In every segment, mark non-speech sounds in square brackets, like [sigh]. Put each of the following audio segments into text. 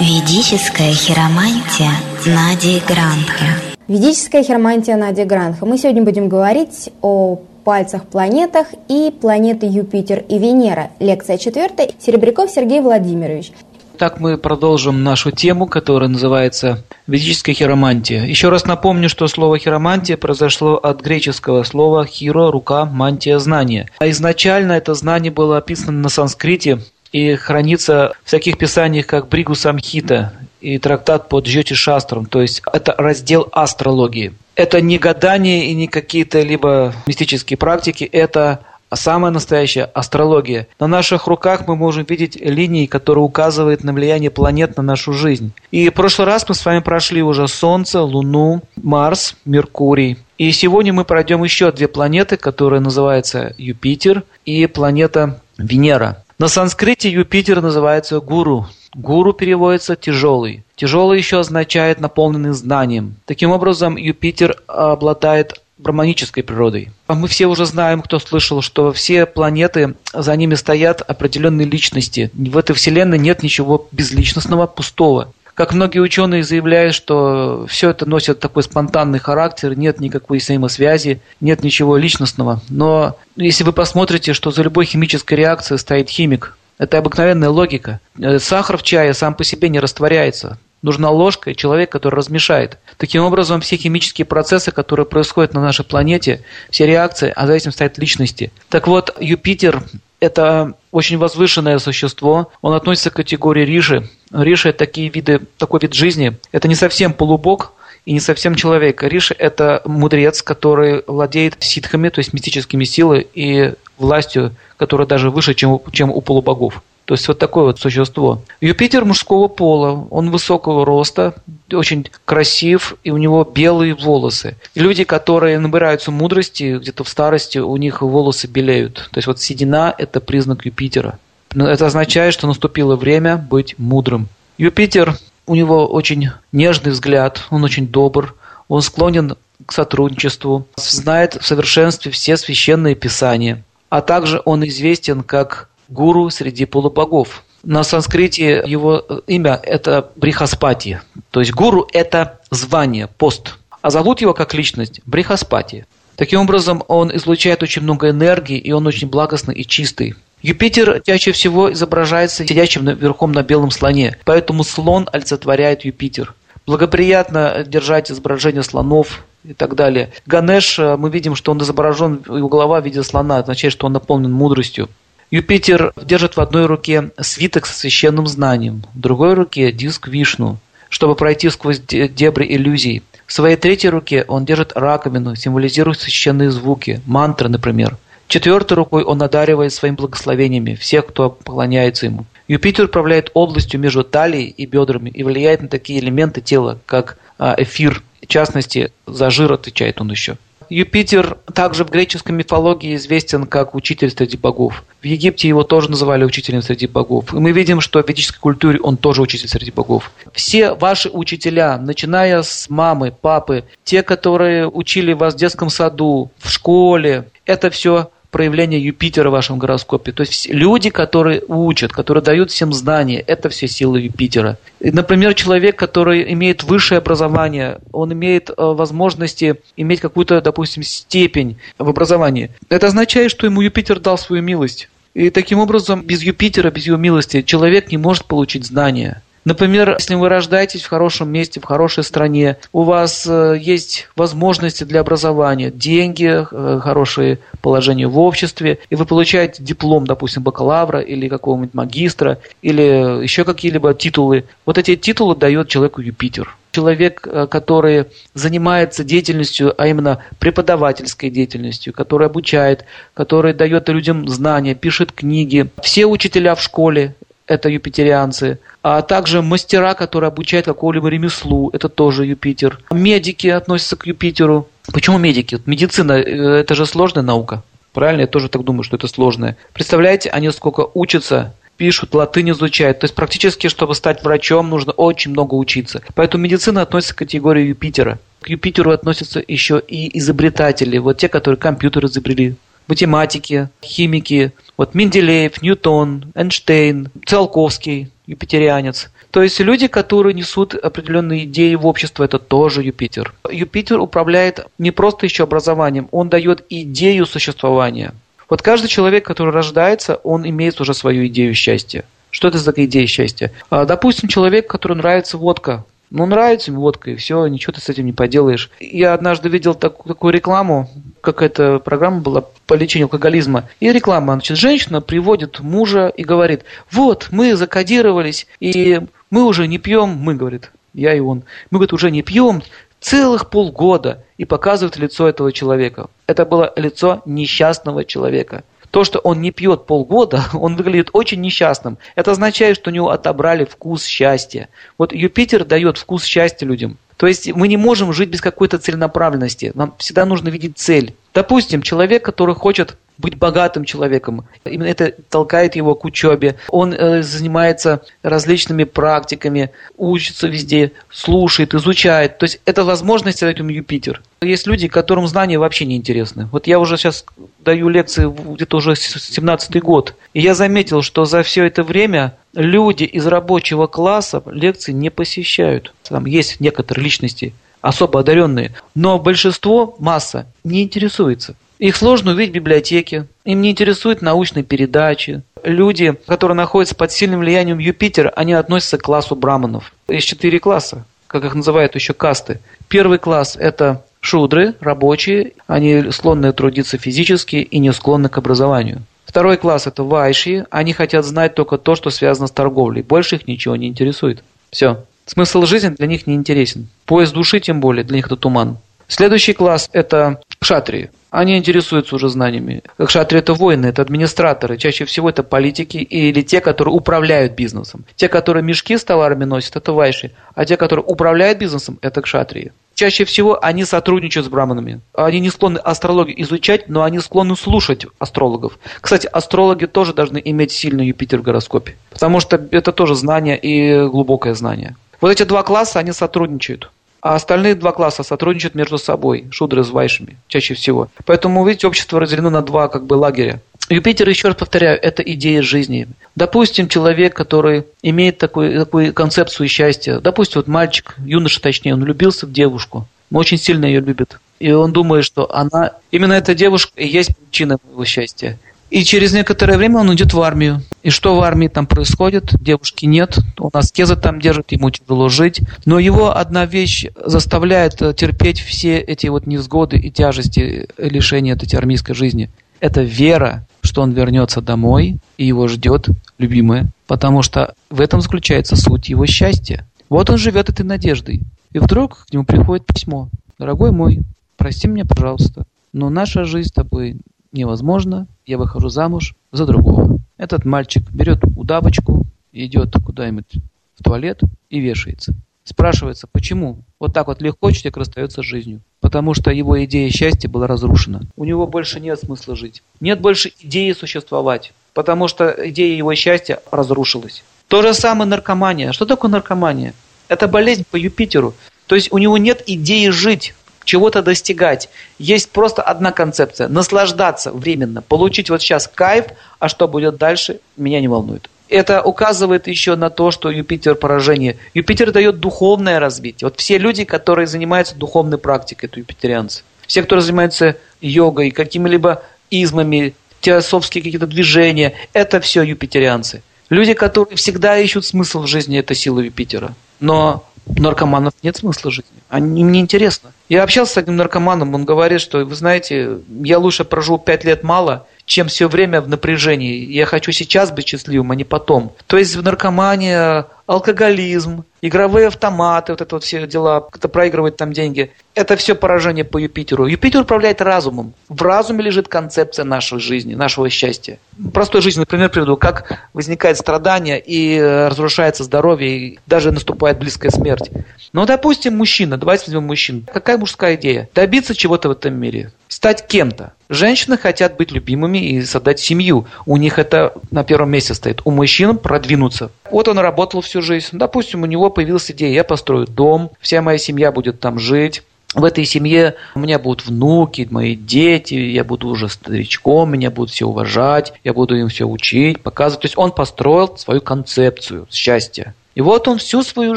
Ведическая хиромантия Нади Грандха. Ведическая хиромантия Нади Грандха. Мы сегодня будем говорить о пальцах планетах и планеты Юпитер и Венера. Лекция четвертая. Серебряков Сергей Владимирович. Так мы продолжим нашу тему, которая называется «Ведическая хиромантия». Еще раз напомню, что слово «хиромантия» произошло от греческого слова «хиро» – «рука», «мантия» – «знание». А изначально это знание было описано на санскрите и хранится в таких писаниях, как Бригу Самхита и трактат под Джоти Шастром, то есть это раздел астрологии. Это не гадание и не какие-то либо мистические практики, это самая настоящая астрология. На наших руках мы можем видеть линии, которые указывают на влияние планет на нашу жизнь. И в прошлый раз мы с вами прошли уже Солнце, Луну, Марс, Меркурий. И сегодня мы пройдем еще две планеты, которые называются Юпитер и планета Венера. На санскрите Юпитер называется гуру. Гуру переводится тяжелый. Тяжелый еще означает наполненный знанием. Таким образом, Юпитер обладает браманической природой. А мы все уже знаем, кто слышал, что все планеты, за ними стоят определенные личности. В этой вселенной нет ничего безличностного, пустого. Как многие ученые заявляют, что все это носит такой спонтанный характер, нет никакой взаимосвязи, нет ничего личностного. Но если вы посмотрите, что за любой химической реакцией стоит химик, это обыкновенная логика. Э, сахар в чае сам по себе не растворяется. Нужна ложка и человек, который размешает. Таким образом, все химические процессы, которые происходят на нашей планете, все реакции, а за этим стоят личности. Так вот, Юпитер это очень возвышенное существо. Он относится к категории Риши. Риши – это такие виды, такой вид жизни. Это не совсем полубог, и не совсем человек. Риши – это мудрец, который владеет ситхами, то есть мистическими силами и властью, которая даже выше, чем, чем у полубогов. То есть вот такое вот существо. Юпитер мужского пола, он высокого роста, очень красив, и у него белые волосы. И люди, которые набираются мудрости, где-то в старости, у них волосы белеют. То есть вот седина – это признак Юпитера. Это означает, что наступило время быть мудрым. Юпитер, у него очень нежный взгляд, он очень добр, он склонен к сотрудничеству, знает в совершенстве все священные писания, а также он известен как гуру среди полубогов. На санскрите его э, имя – это Брихаспати. То есть гуру – это звание, пост. А зовут его как личность Брихаспати. Таким образом, он излучает очень много энергии, и он очень благостный и чистый. Юпитер чаще всего изображается сидящим верхом на белом слоне, поэтому слон олицетворяет Юпитер. Благоприятно держать изображение слонов и так далее. Ганеш, э, мы видим, что он изображен, его голова в виде слона, означает, что он наполнен мудростью. Юпитер держит в одной руке свиток со священным знанием, в другой руке диск Вишну, чтобы пройти сквозь дебри иллюзий. В своей третьей руке он держит раковину, символизирует священные звуки, мантры, например. Четвертой рукой он одаривает своими благословениями всех, кто поклоняется ему. Юпитер управляет областью между талией и бедрами и влияет на такие элементы тела, как а, эфир. В частности, за жир отвечает он еще. Юпитер также в греческой мифологии известен как учитель среди богов. В Египте его тоже называли учителем среди богов. И мы видим, что в ведической культуре он тоже учитель среди богов. Все ваши учителя, начиная с мамы, папы, те, которые учили вас в детском саду, в школе, это все проявление Юпитера в вашем гороскопе. То есть люди, которые учат, которые дают всем знания, это все силы Юпитера. И, например, человек, который имеет высшее образование, он имеет э, возможности иметь какую-то, допустим, степень в образовании. Это означает, что ему Юпитер дал свою милость. И таким образом, без Юпитера, без его милости, человек не может получить знания. Например, если вы рождаетесь в хорошем месте, в хорошей стране, у вас э, есть возможности для образования, деньги, э, хорошее положение в обществе, и вы получаете диплом, допустим, бакалавра или какого-нибудь магистра, или еще какие-либо титулы. Вот эти титулы дает человеку Юпитер человек, э, который занимается деятельностью, а именно преподавательской деятельностью, который обучает, который дает людям знания, пишет книги. Все учителя в школе это юпитерианцы, а также мастера, которые обучают какому-либо ремеслу, это тоже Юпитер. Медики относятся к Юпитеру. Почему медики? Медицина э, – это же сложная наука. Правильно? Я тоже так думаю, что это сложное. Представляете, они сколько учатся, пишут, латынь изучают. То есть практически, чтобы стать врачом, нужно очень много учиться. Поэтому медицина относится к категории Юпитера. К Юпитеру относятся еще и изобретатели. Вот те, которые компьютер изобрели, математики, химики, вот Менделеев, Ньютон, Эйнштейн, Циолковский. Юпитерианец. То есть люди, которые несут определенные идеи в общество, это тоже Юпитер. Юпитер управляет не просто еще образованием, он дает идею существования. Вот каждый человек, который рождается, он имеет уже свою идею счастья. Что это за идея счастья? А, допустим, человек, которому нравится водка, ну, нравится ему водка, и все, ничего ты с этим не поделаешь. Я однажды видел так, такую рекламу, какая-то программа была по лечению алкоголизма. И реклама, значит, женщина приводит мужа и говорит, вот, мы закодировались, и мы уже не пьем, мы, говорит, я и он, мы, говорит, уже не пьем целых полгода, и показывает лицо этого человека. Это было лицо несчастного человека. То, что он не пьет полгода, [laughs] он выглядит очень несчастным. Это означает, что у него отобрали вкус счастья. Вот Юпитер дает вкус счастья людям. То есть мы не можем жить без какой-то целенаправленности. Нам всегда нужно видеть цель. Допустим, человек, который хочет быть богатым человеком. Именно это толкает его к учебе. Он э, занимается различными практиками, учится везде, слушает, изучает. То есть это возможность дать ему Юпитер. Есть люди, которым знания вообще не интересны. Вот я уже сейчас даю лекции где-то уже 17-й год. И я заметил, что за все это время люди из рабочего класса лекции не посещают. Там есть некоторые личности, особо одаренные. Но большинство, масса, не интересуется. Их сложно увидеть в библиотеке, им не интересуют научные передачи. Люди, которые находятся под сильным влиянием Юпитера, они относятся к классу браманов. Есть четыре класса, как их называют еще касты. Первый класс – это шудры, рабочие, они склонны трудиться физически и не склонны к образованию. Второй класс – это вайши, они хотят знать только то, что связано с торговлей, больше их ничего не интересует. Все. Смысл жизни для них не интересен. Поиск души, тем более, для них это туман. Следующий класс – это шатрии. Они интересуются уже знаниями. Шатрии – это воины, это администраторы. Чаще всего это политики или те, которые управляют бизнесом. Те, которые мешки с товарами носят – это вайши. А те, которые управляют бизнесом – это кшатрии. Чаще всего они сотрудничают с браманами. Они не склонны астрологию изучать, но они склонны слушать астрологов. Кстати, астрологи тоже должны иметь сильный Юпитер в гороскопе, потому что это тоже знание и глубокое знание. Вот эти два класса, они сотрудничают. А остальные два класса сотрудничают между собой, шудры с вайшами, чаще всего. Поэтому, видите, общество разделено на два как бы лагеря. Юпитер, еще раз повторяю, это идея жизни. Допустим, человек, который имеет такую, такую концепцию счастья, допустим, вот мальчик, юноша точнее, он влюбился в девушку, он очень сильно ее любит. И он думает, что она, именно эта девушка и есть причина его счастья. И через некоторое время он идет в армию. И что в армии там происходит? Девушки нет, он аскеза там держит, ему тяжело жить. Но его одна вещь заставляет э, терпеть все эти вот невзгоды и тяжести лишения от этой армейской жизни. Это вера, что он вернется домой и его ждет любимая. Потому что в этом заключается суть его счастья. Вот он живет этой надеждой. И вдруг к нему приходит письмо. «Дорогой мой, прости меня, пожалуйста, но наша жизнь с тобой невозможно, я выхожу замуж за другого. Этот мальчик берет удавочку, идет куда-нибудь в туалет и вешается. Спрашивается, почему вот так вот легко человек расстается с жизнью? Потому что его идея счастья была разрушена. У него больше нет смысла жить. Нет больше идеи существовать, потому что идея его счастья разрушилась. То же самое наркомания. Что такое наркомания? Это болезнь по Юпитеру. То есть у него нет идеи жить чего-то достигать. Есть просто одна концепция – наслаждаться временно, получить вот сейчас кайф, а что будет дальше, меня не волнует. Это указывает еще на то, что Юпитер поражение. Юпитер дает духовное развитие. Вот все люди, которые занимаются духовной практикой, это юпитерианцы. Все, кто занимается йогой, какими-либо измами, теософские какие-то движения, это все юпитерианцы. Люди, которые всегда ищут смысл в жизни, это сила Юпитера. Но наркоманов нет смысла жизни. Они, им не интересно. Я общался с одним наркоманом, он говорит, что, вы знаете, я лучше прожил пять лет мало, чем все время в напряжении. Я хочу сейчас быть счастливым, а не потом. То есть в наркомании алкоголизм, игровые автоматы, вот это вот все дела, кто проигрывает там деньги. Это все поражение по Юпитеру. Юпитер управляет разумом. В разуме лежит концепция нашей жизни, нашего счастья. Простой жизни, например, приведу, как возникает страдание и э, разрушается здоровье, и даже наступает близкая смерть. Ну, допустим, мужчина, давайте возьмем мужчин. Какая мужская идея? Добиться чего-то в этом мире. Стать кем-то. Женщины хотят быть любимыми и создать семью. У них это на первом месте стоит. У мужчин продвинуться. Вот он работал всю жизнь. Допустим, у него появилась идея, я построю дом, вся моя семья будет там жить, в этой семье у меня будут внуки, мои дети, я буду уже старичком, меня будут все уважать, я буду им все учить, показывать. То есть он построил свою концепцию счастья. И вот он всю свою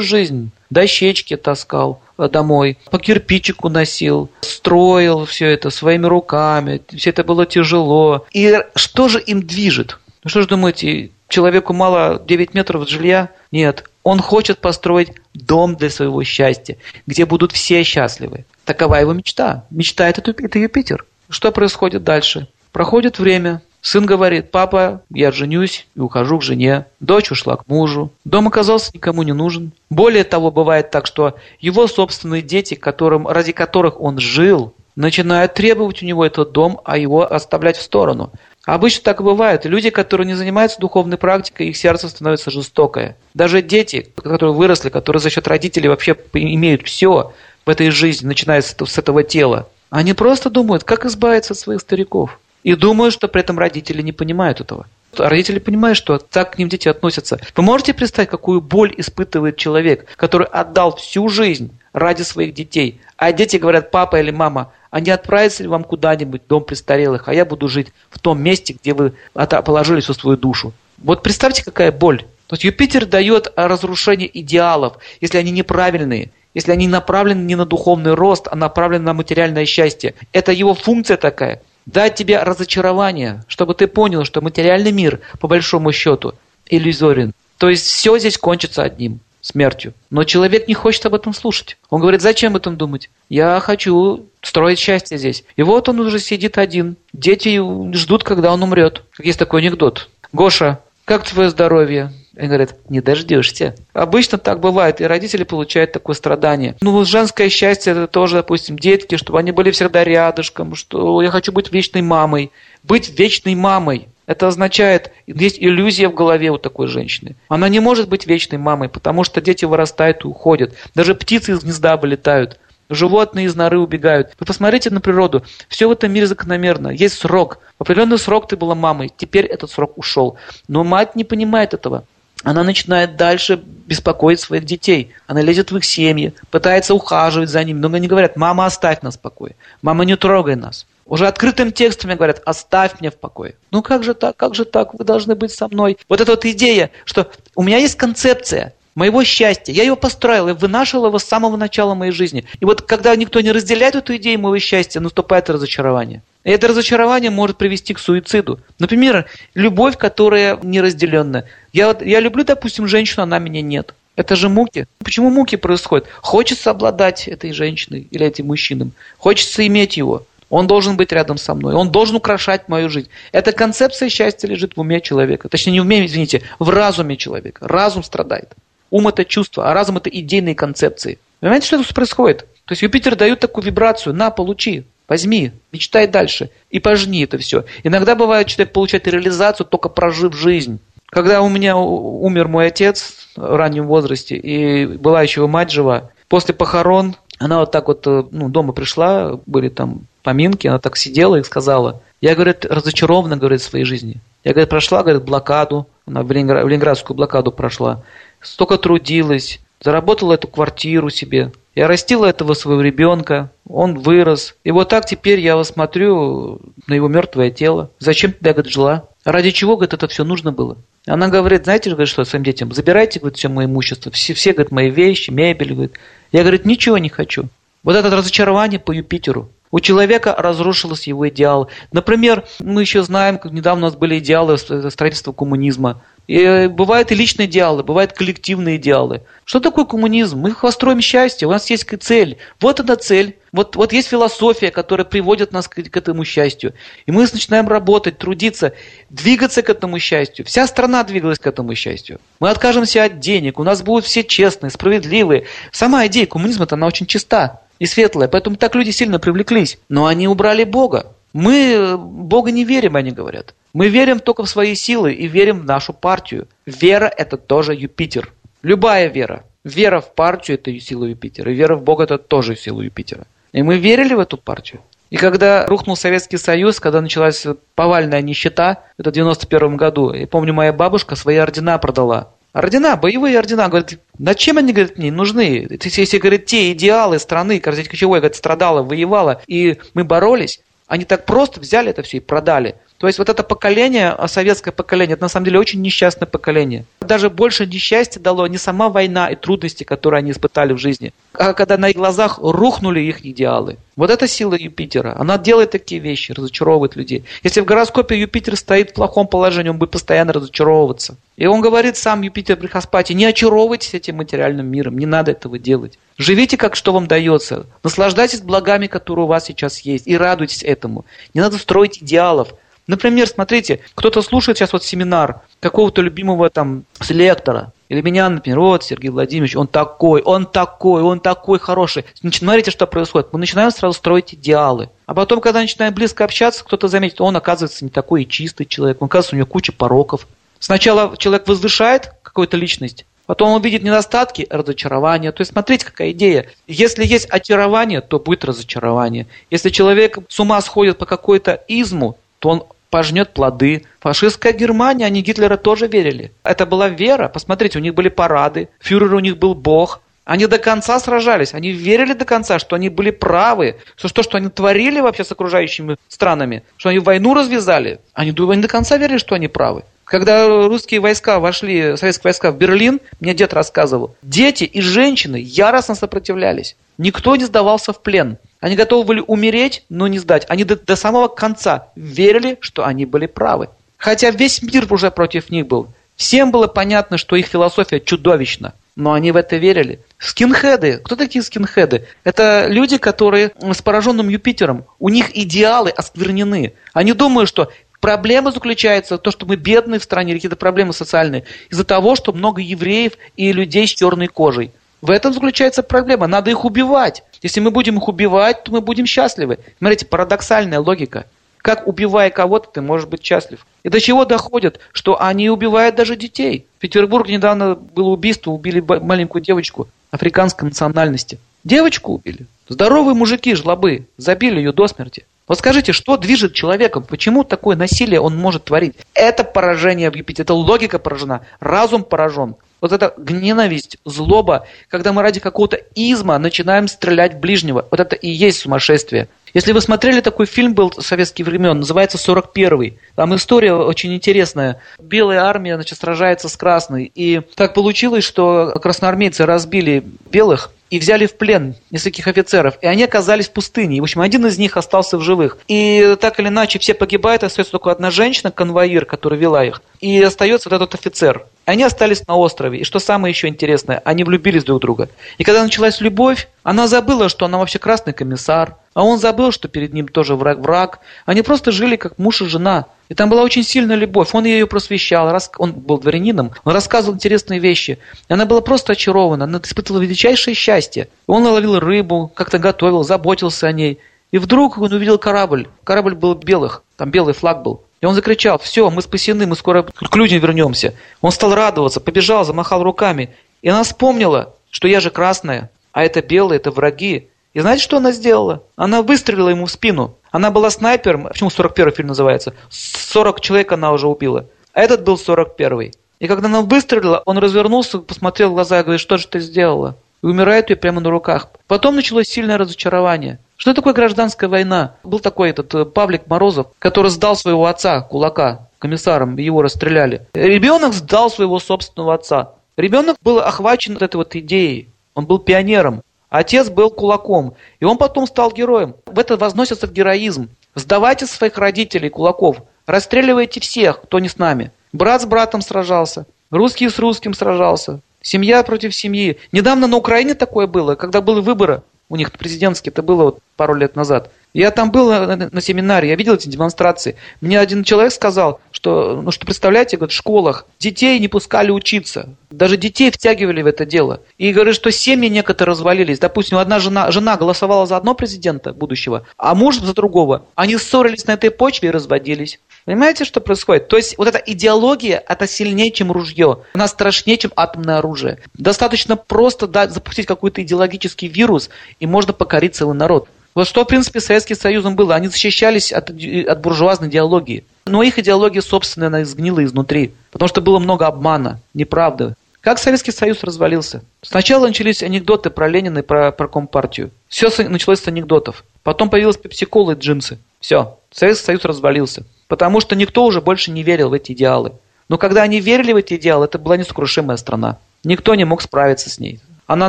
жизнь дощечки таскал домой, по кирпичику носил, строил все это своими руками, все это было тяжело. И что же им движет? Ну что же думаете, человеку мало 9 метров жилья? Нет, он хочет построить дом для своего счастья, где будут все счастливы. Такова его мечта. Мечта это, это Юпитер. Что происходит дальше? Проходит время, Сын говорит, папа, я женюсь и ухожу к жене. Дочь ушла к мужу. Дом оказался никому не нужен. Более того, бывает так, что его собственные дети, которым, ради которых он жил, начинают требовать у него этот дом, а его оставлять в сторону. Обычно так и бывает. Люди, которые не занимаются духовной практикой, их сердце становится жестокое. Даже дети, которые выросли, которые за счет родителей вообще имеют все в этой жизни, начиная с этого тела, они просто думают, как избавиться от своих стариков. И думаю, что при этом родители не понимают этого. Родители понимают, что так к ним дети относятся. Вы можете представить, какую боль испытывает человек, который отдал всю жизнь ради своих детей, а дети говорят, папа или мама, а не отправиться ли вам куда-нибудь в дом престарелых, а я буду жить в том месте, где вы положили всю свою душу. Вот представьте, какая боль. То есть Юпитер дает разрушение идеалов, если они неправильные, если они направлены не на духовный рост, а направлены на материальное счастье. Это его функция такая дать тебе разочарование, чтобы ты понял, что материальный мир, по большому счету, иллюзорен. То есть все здесь кончится одним – смертью. Но человек не хочет об этом слушать. Он говорит, зачем об этом думать? Я хочу строить счастье здесь. И вот он уже сидит один. Дети ждут, когда он умрет. Есть такой анекдот. Гоша, как твое здоровье? Они говорят, не дождешься. Обычно так бывает, и родители получают такое страдание. Ну, женское счастье, это тоже, допустим, детки, чтобы они были всегда рядышком, что я хочу быть вечной мамой. Быть вечной мамой. Это означает, есть иллюзия в голове у такой женщины. Она не может быть вечной мамой, потому что дети вырастают и уходят. Даже птицы из гнезда вылетают. Животные из норы убегают. Вы посмотрите на природу. Все в этом мире закономерно. Есть срок. В определенный срок ты была мамой. Теперь этот срок ушел. Но мать не понимает этого она начинает дальше беспокоить своих детей. Она лезет в их семьи, пытается ухаживать за ними. Но они говорят, мама, оставь нас в покое. Мама, не трогай нас. Уже открытым текстом говорят, оставь меня в покое. Ну как же так, как же так, вы должны быть со мной. Вот эта вот идея, что у меня есть концепция моего счастья, я его построил и вынашивал его с самого начала моей жизни. И вот когда никто не разделяет эту идею моего счастья, наступает разочарование. Это разочарование может привести к суициду. Например, любовь, которая неразделенная. Я, я люблю, допустим, женщину, она меня нет. Это же муки. Почему муки происходят? Хочется обладать этой женщиной или этим мужчиной. Хочется иметь его. Он должен быть рядом со мной. Он должен украшать мою жизнь. Эта концепция счастья лежит в уме человека. Точнее, не в уме, извините, в разуме человека. Разум страдает. Ум – это чувство, а разум – это идейные концепции. Понимаете, что тут происходит? То есть Юпитер дает такую вибрацию. На, получи. Возьми, мечтай дальше и пожни это все. Иногда бывает, человек получает реализацию, только прожив жизнь. Когда у меня умер мой отец в раннем возрасте, и была еще мать жива, после похорон она вот так вот э, ну, дома пришла, были там поминки, она так сидела и сказала, я, говорит, разочарована, говорит, в своей жизни. Я, говорит, прошла, говорит, блокаду, она в, Ленинград, в Ленинградскую блокаду прошла, столько трудилась, заработала эту квартиру себе, я растила этого своего ребенка, он вырос. И вот так теперь я смотрю на его мертвое тело. Зачем ты, говорит, жила? Ради чего, говорит, это все нужно было? Она говорит, знаете, говорит, что своим детям, забирайте, говорит, все мое имущество, все, все, говорит, мои вещи, мебель, говорит. Я, говорит, ничего не хочу. Вот это разочарование по Юпитеру. У человека разрушилось его идеал. Например, мы еще знаем, как недавно у нас были идеалы строительства коммунизма. И э, бывают и личные идеалы, бывают коллективные идеалы. Что такое коммунизм? Мы построим счастье, у нас есть цель. Вот эта цель. Вот, вот есть философия, которая приводит нас к, к этому счастью. И мы начинаем работать, трудиться, двигаться к этому счастью. Вся страна двигалась к этому счастью. Мы откажемся от денег, у нас будут все честные, справедливые. Сама идея коммунизма, она очень чиста и светлая, поэтому так люди сильно привлеклись. Но они убрали Бога. Мы Бога не верим, они говорят. Мы верим только в свои силы и верим в нашу партию. Вера – это тоже Юпитер. Любая вера. Вера в партию – это сила Юпитера. И вера в Бога – это тоже сила Юпитера. И мы верили в эту партию. И когда рухнул Советский Союз, когда началась повальная нищета, это в 91 году, я помню, моя бабушка свои ордена продала. Ордена, боевые ордена. Говорит, зачем они, говорит, мне нужны? Если, говорит, те идеалы страны, Корзеть Кочевой, говорит, страдала, воевала, и мы боролись, они так просто взяли это все и продали. То есть вот это поколение, а, советское поколение, это на самом деле очень несчастное поколение. Даже больше несчастья дало не сама война и трудности, которые они испытали в жизни, а когда на их глазах рухнули их идеалы. Вот это сила Юпитера. Она делает такие вещи, разочаровывает людей. Если в гороскопе Юпитер стоит в плохом положении, он будет постоянно разочаровываться. И он говорит сам Юпитер Брихаспати, не очаровывайтесь этим материальным миром, не надо этого делать. Живите, как что вам дается. Наслаждайтесь благами, которые у вас сейчас есть, и радуйтесь этому. Не надо строить идеалов. Например, смотрите, кто-то слушает сейчас вот семинар какого-то любимого там селектора, или меня, например, вот Сергей Владимирович, он такой, он такой, он такой хороший. Смотрите, что происходит. Мы начинаем сразу строить идеалы. А потом, когда начинаем близко общаться, кто-то заметит, он оказывается не такой и чистый человек, он оказывается у него куча пороков. Сначала человек возвышает какую-то личность, Потом он видит недостатки, разочарования. То есть смотрите, какая идея. Если есть очарование, то будет разочарование. Если человек с ума сходит по какой-то изму, то он пожнет плоды. Фашистская Германия, они Гитлера тоже верили. Это была вера. Посмотрите, у них были парады, фюрер у них был бог. Они до конца сражались, они верили до конца, что они были правы, что то, что они творили вообще с окружающими странами, что они войну развязали, они, они до конца верили, что они правы. Когда русские войска вошли, советские войска в Берлин, мне дед рассказывал, дети и женщины яростно сопротивлялись. Никто не сдавался в плен. Они готовы были умереть, но не сдать. Они до, до самого конца верили, что они были правы. Хотя весь мир уже против них был. Всем было понятно, что их философия чудовищна. Но они в это верили. Скинхеды. Кто такие скинхеды? Это люди, которые с пораженным Юпитером. У них идеалы осквернены. Они думают, что Проблема заключается в том, что мы бедные в стране, какие-то проблемы социальные, из-за того, что много евреев и людей с черной кожей. В этом заключается проблема. Надо их убивать. Если мы будем их убивать, то мы будем счастливы. Смотрите, парадоксальная логика. Как убивая кого-то, ты можешь быть счастлив. И до чего доходит, что они убивают даже детей. В Петербурге недавно было убийство, убили маленькую девочку африканской национальности. Девочку убили. Здоровые мужики, жлобы, забили ее до смерти. Вот скажите, что движет человеком? Почему такое насилие он может творить? Это поражение в Юпитере, это логика поражена, разум поражен. Вот эта ненависть, злоба, когда мы ради какого-то изма начинаем стрелять в ближнего, вот это и есть сумасшествие. Если вы смотрели такой фильм был советских времен, называется «41-й». Там история очень интересная. Белая армия значит, сражается с красной. И так получилось, что красноармейцы разбили белых, и взяли в плен нескольких офицеров, и они оказались в пустыне. И, в общем, один из них остался в живых. И так или иначе все погибают, остается только одна женщина, конвоир, которая вела их, и остается вот этот офицер. Они остались на острове. И что самое еще интересное, они влюбились друг в друга. И когда началась любовь, она забыла, что она вообще красный комиссар, а он забыл, что перед ним тоже враг-враг. Они просто жили как муж и жена. И там была очень сильная любовь. Он ее просвещал, он был дворянином, он рассказывал интересные вещи. И она была просто очарована, она испытывала величайшее счастье. Он наловил рыбу, как-то готовил, заботился о ней. И вдруг он увидел корабль. Корабль был белых, там белый флаг был. И он закричал, все, мы спасены, мы скоро к людям вернемся. Он стал радоваться, побежал, замахал руками. И она вспомнила, что я же красная, а это белые, это враги. И знаете, что она сделала? Она выстрелила ему в спину. Она была снайпером, почему 41 фильм называется? 40 человек она уже убила. А этот был 41 И когда она выстрелила, он развернулся, посмотрел в глаза и говорит, что же ты сделала? И умирает ее прямо на руках. Потом началось сильное разочарование. Что такое гражданская война? Был такой этот э, Павлик Морозов, который сдал своего отца, кулака, комиссаром, его расстреляли. Ребенок сдал своего собственного отца. Ребенок был охвачен этой вот идеей. Он был пионером. Отец был кулаком. И он потом стал героем. В это возносится героизм. Сдавайте своих родителей, кулаков. Расстреливайте всех, кто не с нами. Брат с братом сражался. Русский с русским сражался. Семья против семьи. Недавно на Украине такое было, когда были выборы у них президентский, это было вот пару лет назад. Я там был на, на, на семинаре, я видел эти демонстрации. Мне один человек сказал, что, ну что представляете, говорит, в школах детей не пускали учиться. Даже детей втягивали в это дело. И говорит, что семьи некоторые развалились. Допустим, одна жена, жена голосовала за одного президента будущего, а муж за другого. Они ссорились на этой почве и разводились. Понимаете, что происходит? То есть вот эта идеология, это сильнее, чем ружье. Она страшнее, чем атомное оружие. Достаточно просто дать, запустить какой-то идеологический вирус, и можно покорить целый народ. Вот что, в принципе, Советским Союзом было. Они защищались от, от буржуазной идеологии. Но их идеология, собственно, она изгнила изнутри. Потому что было много обмана, неправды. Как Советский Союз развалился? Сначала начались анекдоты про Ленина и про, про Компартию. Все началось с анекдотов. Потом появилась пепсикола и джинсы. Все, Советский Союз развалился. Потому что никто уже больше не верил в эти идеалы. Но когда они верили в эти идеалы, это была несокрушимая страна. Никто не мог справиться с ней. Она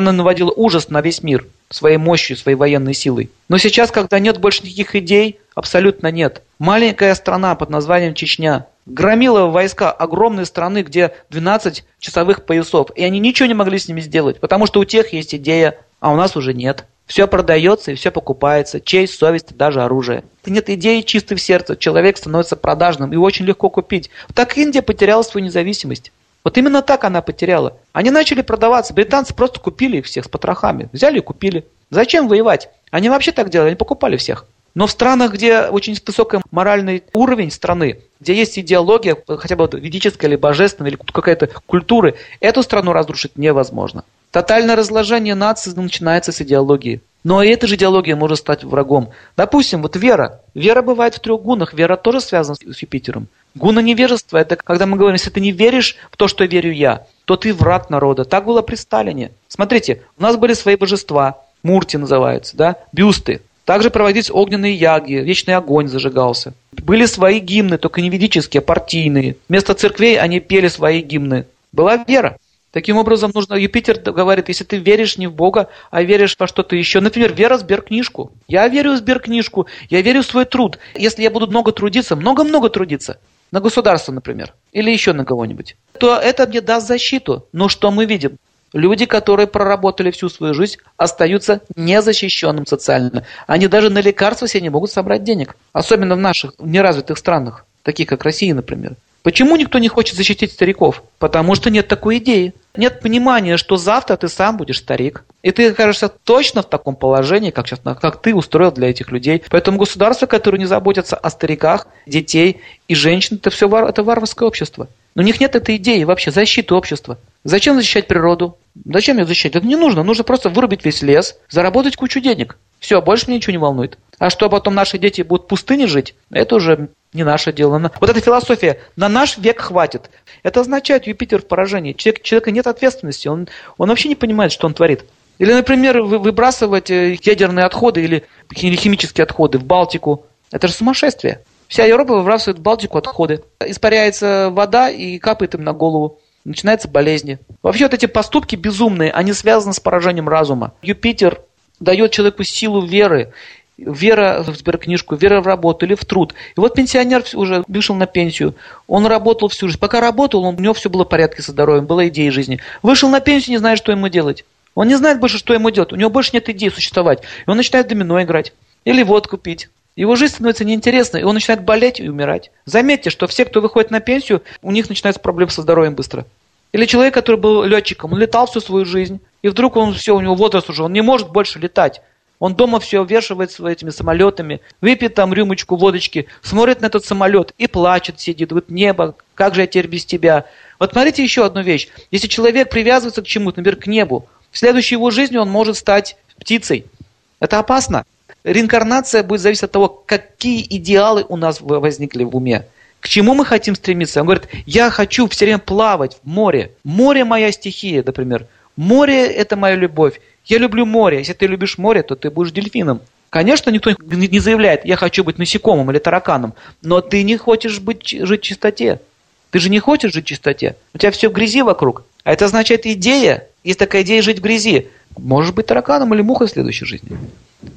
наводила ужас на весь мир своей мощью, своей военной силой. Но сейчас, когда нет больше никаких идей, абсолютно нет. Маленькая страна под названием Чечня громила войска огромной страны, где 12 часовых поясов, и они ничего не могли с ними сделать, потому что у тех есть идея, а у нас уже нет. Все продается и все покупается, честь, совесть, даже оружие. Нет идеи чистой в сердце, человек становится продажным, и очень легко купить. Так Индия потеряла свою независимость. Вот именно так она потеряла. Они начали продаваться, британцы просто купили их всех с потрохами. Взяли и купили. Зачем воевать? Они вообще так делали, они покупали всех. Но в странах, где очень высокий моральный уровень страны, где есть идеология, хотя бы ведическая или божественная, или какая-то культура, эту страну разрушить невозможно. Тотальное разложение нации начинается с идеологии. Но и эта же идеология может стать врагом. Допустим, вот вера. Вера бывает в трех гунах. Вера тоже связана с Юпитером. Гуна невежества – это когда мы говорим, если ты не веришь в то, что верю я, то ты враг народа. Так было при Сталине. Смотрите, у нас были свои божества, мурти называются, да, бюсты. Также проводились огненные яги, вечный огонь зажигался. Были свои гимны, только не ведические, а партийные. Вместо церквей они пели свои гимны. Была вера. Таким образом, нужно, Юпитер говорит, если ты веришь не в Бога, а веришь во что-то еще. Например, вера в сберкнижку. Я верю в сберкнижку, я верю в свой труд. Если я буду много трудиться, много-много трудиться, на государство, например, или еще на кого-нибудь, то это мне даст защиту. Но что мы видим? Люди, которые проработали всю свою жизнь, остаются незащищенным социально. Они даже на лекарства себе не могут собрать денег. Особенно в наших неразвитых странах, таких как Россия, например. Почему никто не хочет защитить стариков? Потому что нет такой идеи. Нет понимания, что завтра ты сам будешь старик. И ты окажешься точно в таком положении, как, сейчас, как ты устроил для этих людей. Поэтому государство, которое не заботится о стариках, детей и женщин, это все вар, это варварское общество. Но у них нет этой идеи вообще защиты общества. Зачем защищать природу? Зачем ее защищать? Это не нужно. Нужно просто вырубить весь лес, заработать кучу денег. Все, больше мне ничего не волнует. А что потом наши дети будут в пустыне жить, это уже не наше дело. Вот эта философия на наш век хватит. Это означает Юпитер в поражении. Человек, человека нет ответственности, он, он вообще не понимает, что он творит. Или, например, выбрасывать э, ядерные отходы или химические отходы в Балтику. Это же сумасшествие. Вся Европа выбрасывает в Балтику отходы. Испаряется вода и капает им на голову. Начинаются болезни. Вообще вот эти поступки безумные, они связаны с поражением разума. Юпитер дает человеку силу веры вера в сберкнижку, вера в работу или в труд. И вот пенсионер уже вышел на пенсию, он работал всю жизнь. Пока работал, у него все было в порядке со здоровьем, была идея жизни. Вышел на пенсию, не знает, что ему делать. Он не знает больше, что ему делать. У него больше нет идеи существовать. И он начинает домино играть. Или водку пить. Его жизнь становится неинтересной, и он начинает болеть и умирать. Заметьте, что все, кто выходит на пенсию, у них начинаются проблемы со здоровьем быстро. Или человек, который был летчиком, он летал всю свою жизнь, и вдруг он все, у него возраст уже, он не может больше летать. Он дома все вешивает этими самолетами, выпьет там рюмочку водочки, смотрит на этот самолет и плачет, сидит, вот небо, как же я теперь без тебя. Вот смотрите еще одну вещь. Если человек привязывается к чему-то, например, к небу, в следующей его жизни он может стать птицей. Это опасно. Реинкарнация будет зависеть от того, какие идеалы у нас возникли в уме. К чему мы хотим стремиться? Он говорит, я хочу все время плавать в море. Море моя стихия, например. Море – это моя любовь. Я люблю море. Если ты любишь море, то ты будешь дельфином. Конечно, никто не заявляет, я хочу быть насекомым или тараканом, но ты не хочешь быть, жить в чистоте. Ты же не хочешь жить в чистоте. У тебя все в грязи вокруг. А это означает идея. Есть такая идея жить в грязи. Можешь быть тараканом или мухой в следующей жизни.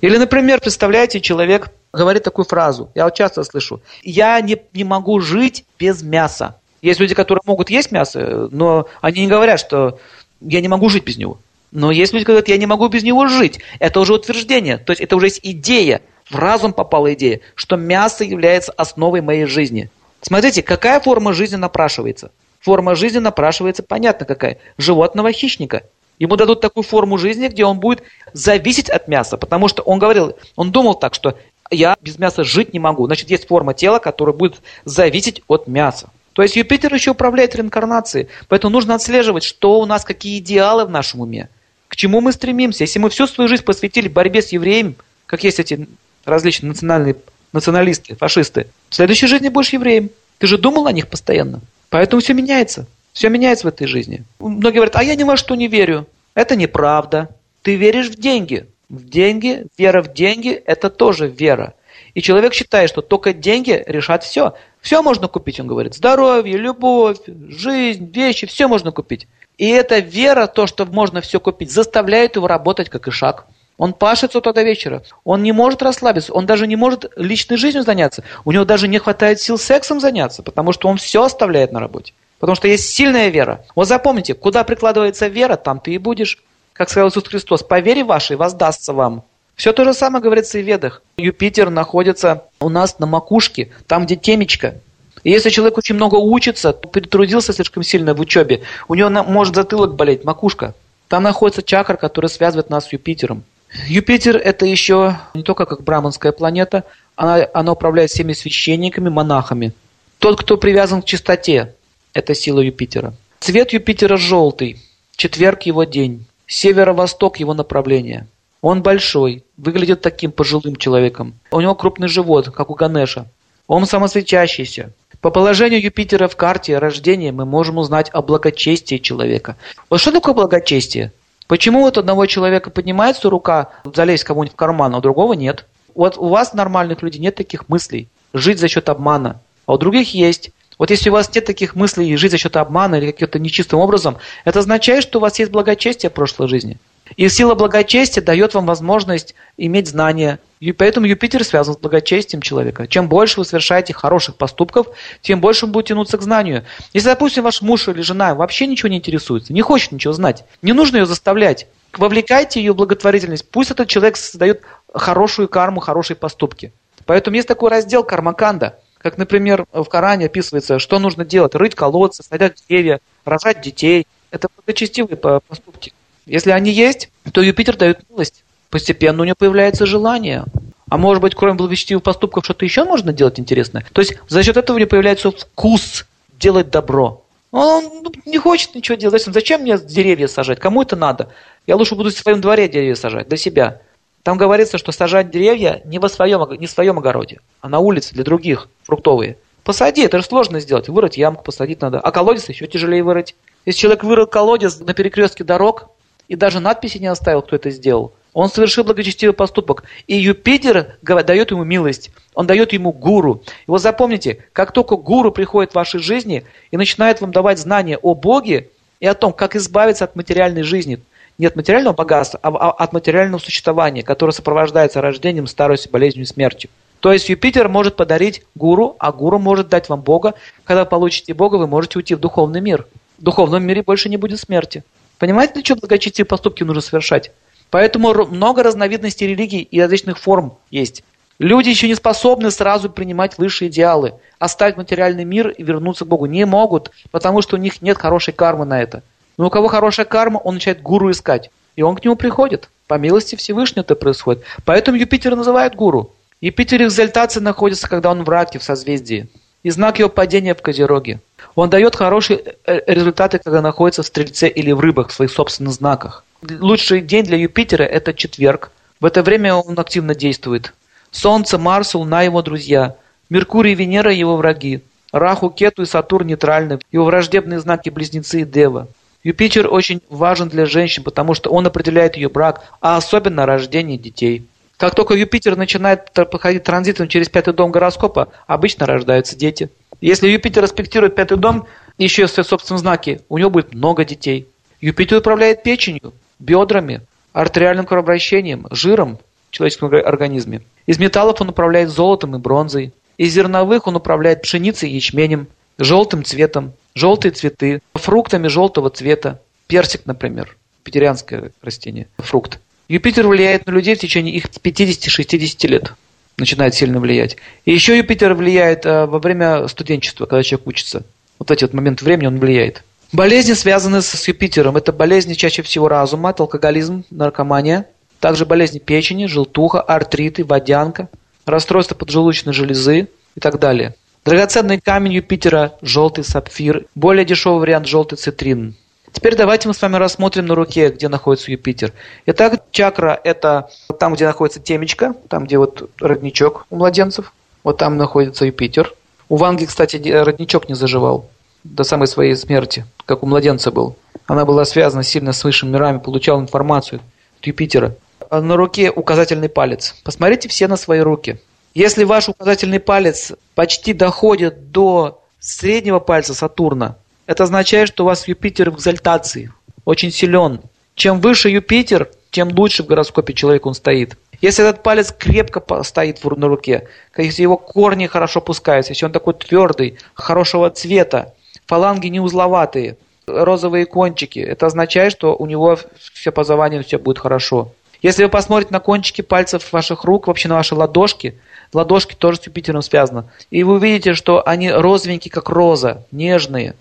Или, например, представляете, человек говорит такую фразу, я вот часто слышу, я не, не могу жить без мяса. Есть люди, которые могут есть мясо, но они не говорят, что я не могу жить без него. Но есть люди, которые говорят, я не могу без него жить. Это уже утверждение. То есть это уже есть идея. В разум попала идея, что мясо является основой моей жизни. Смотрите, какая форма жизни напрашивается? Форма жизни напрашивается, понятно какая, животного хищника. Ему дадут такую форму жизни, где он будет зависеть от мяса, потому что он говорил, он думал так, что я без мяса жить не могу. Значит, есть форма тела, которая будет зависеть от мяса. То есть Юпитер еще управляет реинкарнацией, поэтому нужно отслеживать, что у нас, какие идеалы в нашем уме. К чему мы стремимся? Если мы всю свою жизнь посвятили борьбе с евреями, как есть эти различные национальные националисты, фашисты, в следующей жизни будешь евреем. Ты же думал о них постоянно. Поэтому все меняется. Все меняется в этой жизни. Многие говорят, а я ни во что не верю. Это неправда. Ты веришь в деньги. В деньги, вера в деньги – это тоже вера. И человек считает, что только деньги решат все. Все можно купить, он говорит. Здоровье, любовь, жизнь, вещи, все можно купить. И эта вера, то, что можно все купить, заставляет его работать как и шаг. Он пашет с утра до вечера. Он не может расслабиться. Он даже не может личной жизнью заняться. У него даже не хватает сил сексом заняться, потому что он все оставляет на работе. Потому что есть сильная вера. Вот запомните, куда прикладывается вера, там ты и будешь. Как сказал Иисус Христос, по вере вашей воздастся вам. Все то же самое говорится и в Ведах. Юпитер находится у нас на макушке, там, где темечко. И если человек очень много учится, перетрудился слишком сильно в учебе, у него может затылок болеть, макушка. Там находится чакра, которая связывает нас с Юпитером. Юпитер это еще не только как браманская планета, она, она управляет всеми священниками, монахами. Тот, кто привязан к чистоте, это сила Юпитера. Цвет Юпитера желтый, четверг его день, северо-восток его направления. Он большой, выглядит таким пожилым человеком. У него крупный живот, как у Ганеша. Он самосвечащийся. По положению Юпитера в карте рождения мы можем узнать о благочестии человека. Вот что такое благочестие? Почему вот одного человека поднимается рука залезть кому-нибудь в карман, а у другого нет? Вот у вас, нормальных людей, нет таких мыслей. Жить за счет обмана. А у других есть. Вот если у вас нет таких мыслей жить за счет обмана или каким-то нечистым образом, это означает, что у вас есть благочестие в прошлой жизни. И сила благочестия дает вам возможность иметь знания. И поэтому Юпитер связан с благочестием человека. Чем больше вы совершаете хороших поступков, тем больше он будет тянуться к знанию. Если, допустим, ваш муж или жена вообще ничего не интересуется, не хочет ничего знать, не нужно ее заставлять. Вовлекайте ее в благотворительность. Пусть этот человек создает хорошую карму, хорошие поступки. Поэтому есть такой раздел кармаканда. Как, например, в Коране описывается, что нужно делать. Рыть колодцы, садить деревья, рожать детей. Это благочестивые поступки. Если они есть, то Юпитер дает милость. Постепенно у него появляется желание. А может быть, кроме благочестивых поступков, что-то еще можно делать интересное? То есть за счет этого у него появляется вкус делать добро. Он ну, не хочет ничего делать. Зачем мне деревья сажать? Кому это надо? Я лучше буду в своем дворе деревья сажать, для себя. Там говорится, что сажать деревья не, во своем, не в своем огороде, а на улице для других, фруктовые. Посади, это же сложно сделать. Вырыть ямку, посадить надо. А колодец еще тяжелее вырыть. Если человек вырыл колодец на перекрестке дорог, и даже надписи не оставил, кто это сделал. Он совершил благочестивый поступок. И Юпитер дает ему милость. Он дает ему гуру. И вот запомните, как только гуру приходит в вашей жизни и начинает вам давать знания о Боге и о том, как избавиться от материальной жизни, не от материального богатства, а, а от материального существования, которое сопровождается рождением, старостью, болезнью и смертью. То есть Юпитер может подарить гуру, а гуру может дать вам Бога. Когда получите Бога, вы можете уйти в духовный мир. В духовном мире больше не будет смерти. Понимаете, для чего благочестивые поступки нужно совершать? Поэтому много разновидностей религий и различных форм есть. Люди еще не способны сразу принимать высшие идеалы, оставить материальный мир и вернуться к Богу. Не могут, потому что у них нет хорошей кармы на это. Но у кого хорошая карма, он начинает гуру искать. И он к нему приходит. По милости Всевышнего это происходит. Поэтому Юпитер называют гуру. Юпитер экзальтации находится, когда он в раке, в созвездии. И знак его падения в Козероге. Он дает хорошие э, результаты, когда находится в Стрельце или в Рыбах, в своих собственных знаках. Лучший день для Юпитера – это четверг. В это время он активно действует. Солнце, Марс, Луна – его друзья. Меркурий и Венера – его враги. Раху, Кету и Сатурн – нейтральны. Его враждебные знаки – Близнецы и Дева. Юпитер очень важен для женщин, потому что он определяет ее брак, а особенно рождение детей. Как только Юпитер начинает проходить транзитом через пятый дом гороскопа, обычно рождаются дети. Если Юпитер аспектирует пятый дом, еще в свои собственные знаки, у него будет много детей. Юпитер управляет печенью, бедрами, артериальным кровообращением, жиром в человеческом организме. Из металлов он управляет золотом и бронзой. Из зерновых он управляет пшеницей и ячменем, желтым цветом, желтые цветы, фруктами желтого цвета, персик, например, петерианское растение, фрукт. Юпитер влияет на людей в течение их 50-60 лет начинает сильно влиять. И еще Юпитер влияет э, во время студенчества, когда человек учится. Вот эти вот моменты времени он влияет. Болезни, связанные с Юпитером, это болезни чаще всего разума, это алкоголизм, наркомания, также болезни печени, желтуха, артриты, водянка, расстройство поджелудочной железы и так далее. Драгоценный камень Юпитера – желтый сапфир, более дешевый вариант – желтый цитрин. Теперь давайте мы с вами рассмотрим на руке, где находится Юпитер. Итак, чакра – это там, где находится темечко, там, где вот родничок у младенцев. Вот там находится Юпитер. У Ванги, кстати, родничок не заживал до самой своей смерти, как у младенца был. Она была связана сильно с высшими мирами, получала информацию от Юпитера. А на руке указательный палец. Посмотрите все на свои руки. Если ваш указательный палец почти доходит до среднего пальца Сатурна, это означает, что у вас Юпитер в экзальтации, очень силен. Чем выше Юпитер, тем лучше в гороскопе человека он стоит. Если этот палец крепко стоит на руке, если его корни хорошо пускаются, если он такой твердый, хорошего цвета, фаланги не узловатые, розовые кончики, это означает, что у него все по заванию все будет хорошо. Если вы посмотрите на кончики пальцев ваших рук, вообще на ваши ладошки, ладошки тоже с Юпитером связаны, и вы увидите, что они розовенькие, как роза, нежные,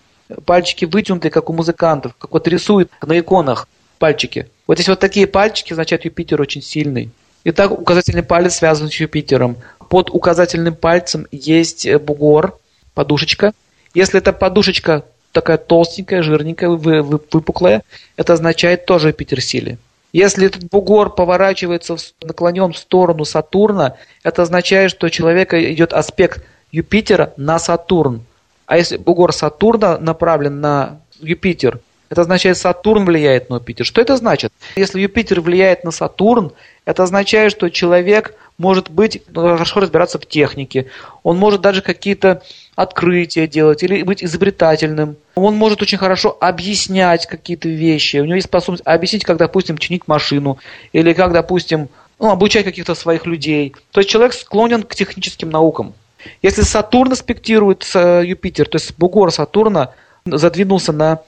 пальчики вытянутые, как у музыкантов, как вот рисуют на иконах пальчики. Вот если вот такие пальчики, означает Юпитер очень сильный. Итак, указательный палец связан с Юпитером. Под указательным пальцем есть э, бугор, подушечка. Если эта подушечка такая толстенькая, жирненькая, выпуклая, это означает тоже Юпитер силе. Если этот бугор поворачивается наклонен в сторону Сатурна, это означает, что у человека идет аспект Юпитера на Сатурн. А если бугор Сатурна направлен на Юпитер, это означает, Сатурн влияет на Юпитер. Что это значит? Если Юпитер влияет на Сатурн, это означает, что человек может быть ну, хорошо разбираться в технике, он может даже какие-то открытия делать или быть изобретательным. Он может очень хорошо объяснять какие-то вещи. У него есть способность объяснить, как, допустим, чинить машину или как, допустим, ну, обучать каких-то своих людей. То есть человек склонен к техническим наукам. Если Сатурн аспектирует э, Юпитер, то есть бугор Сатурна задвинулся на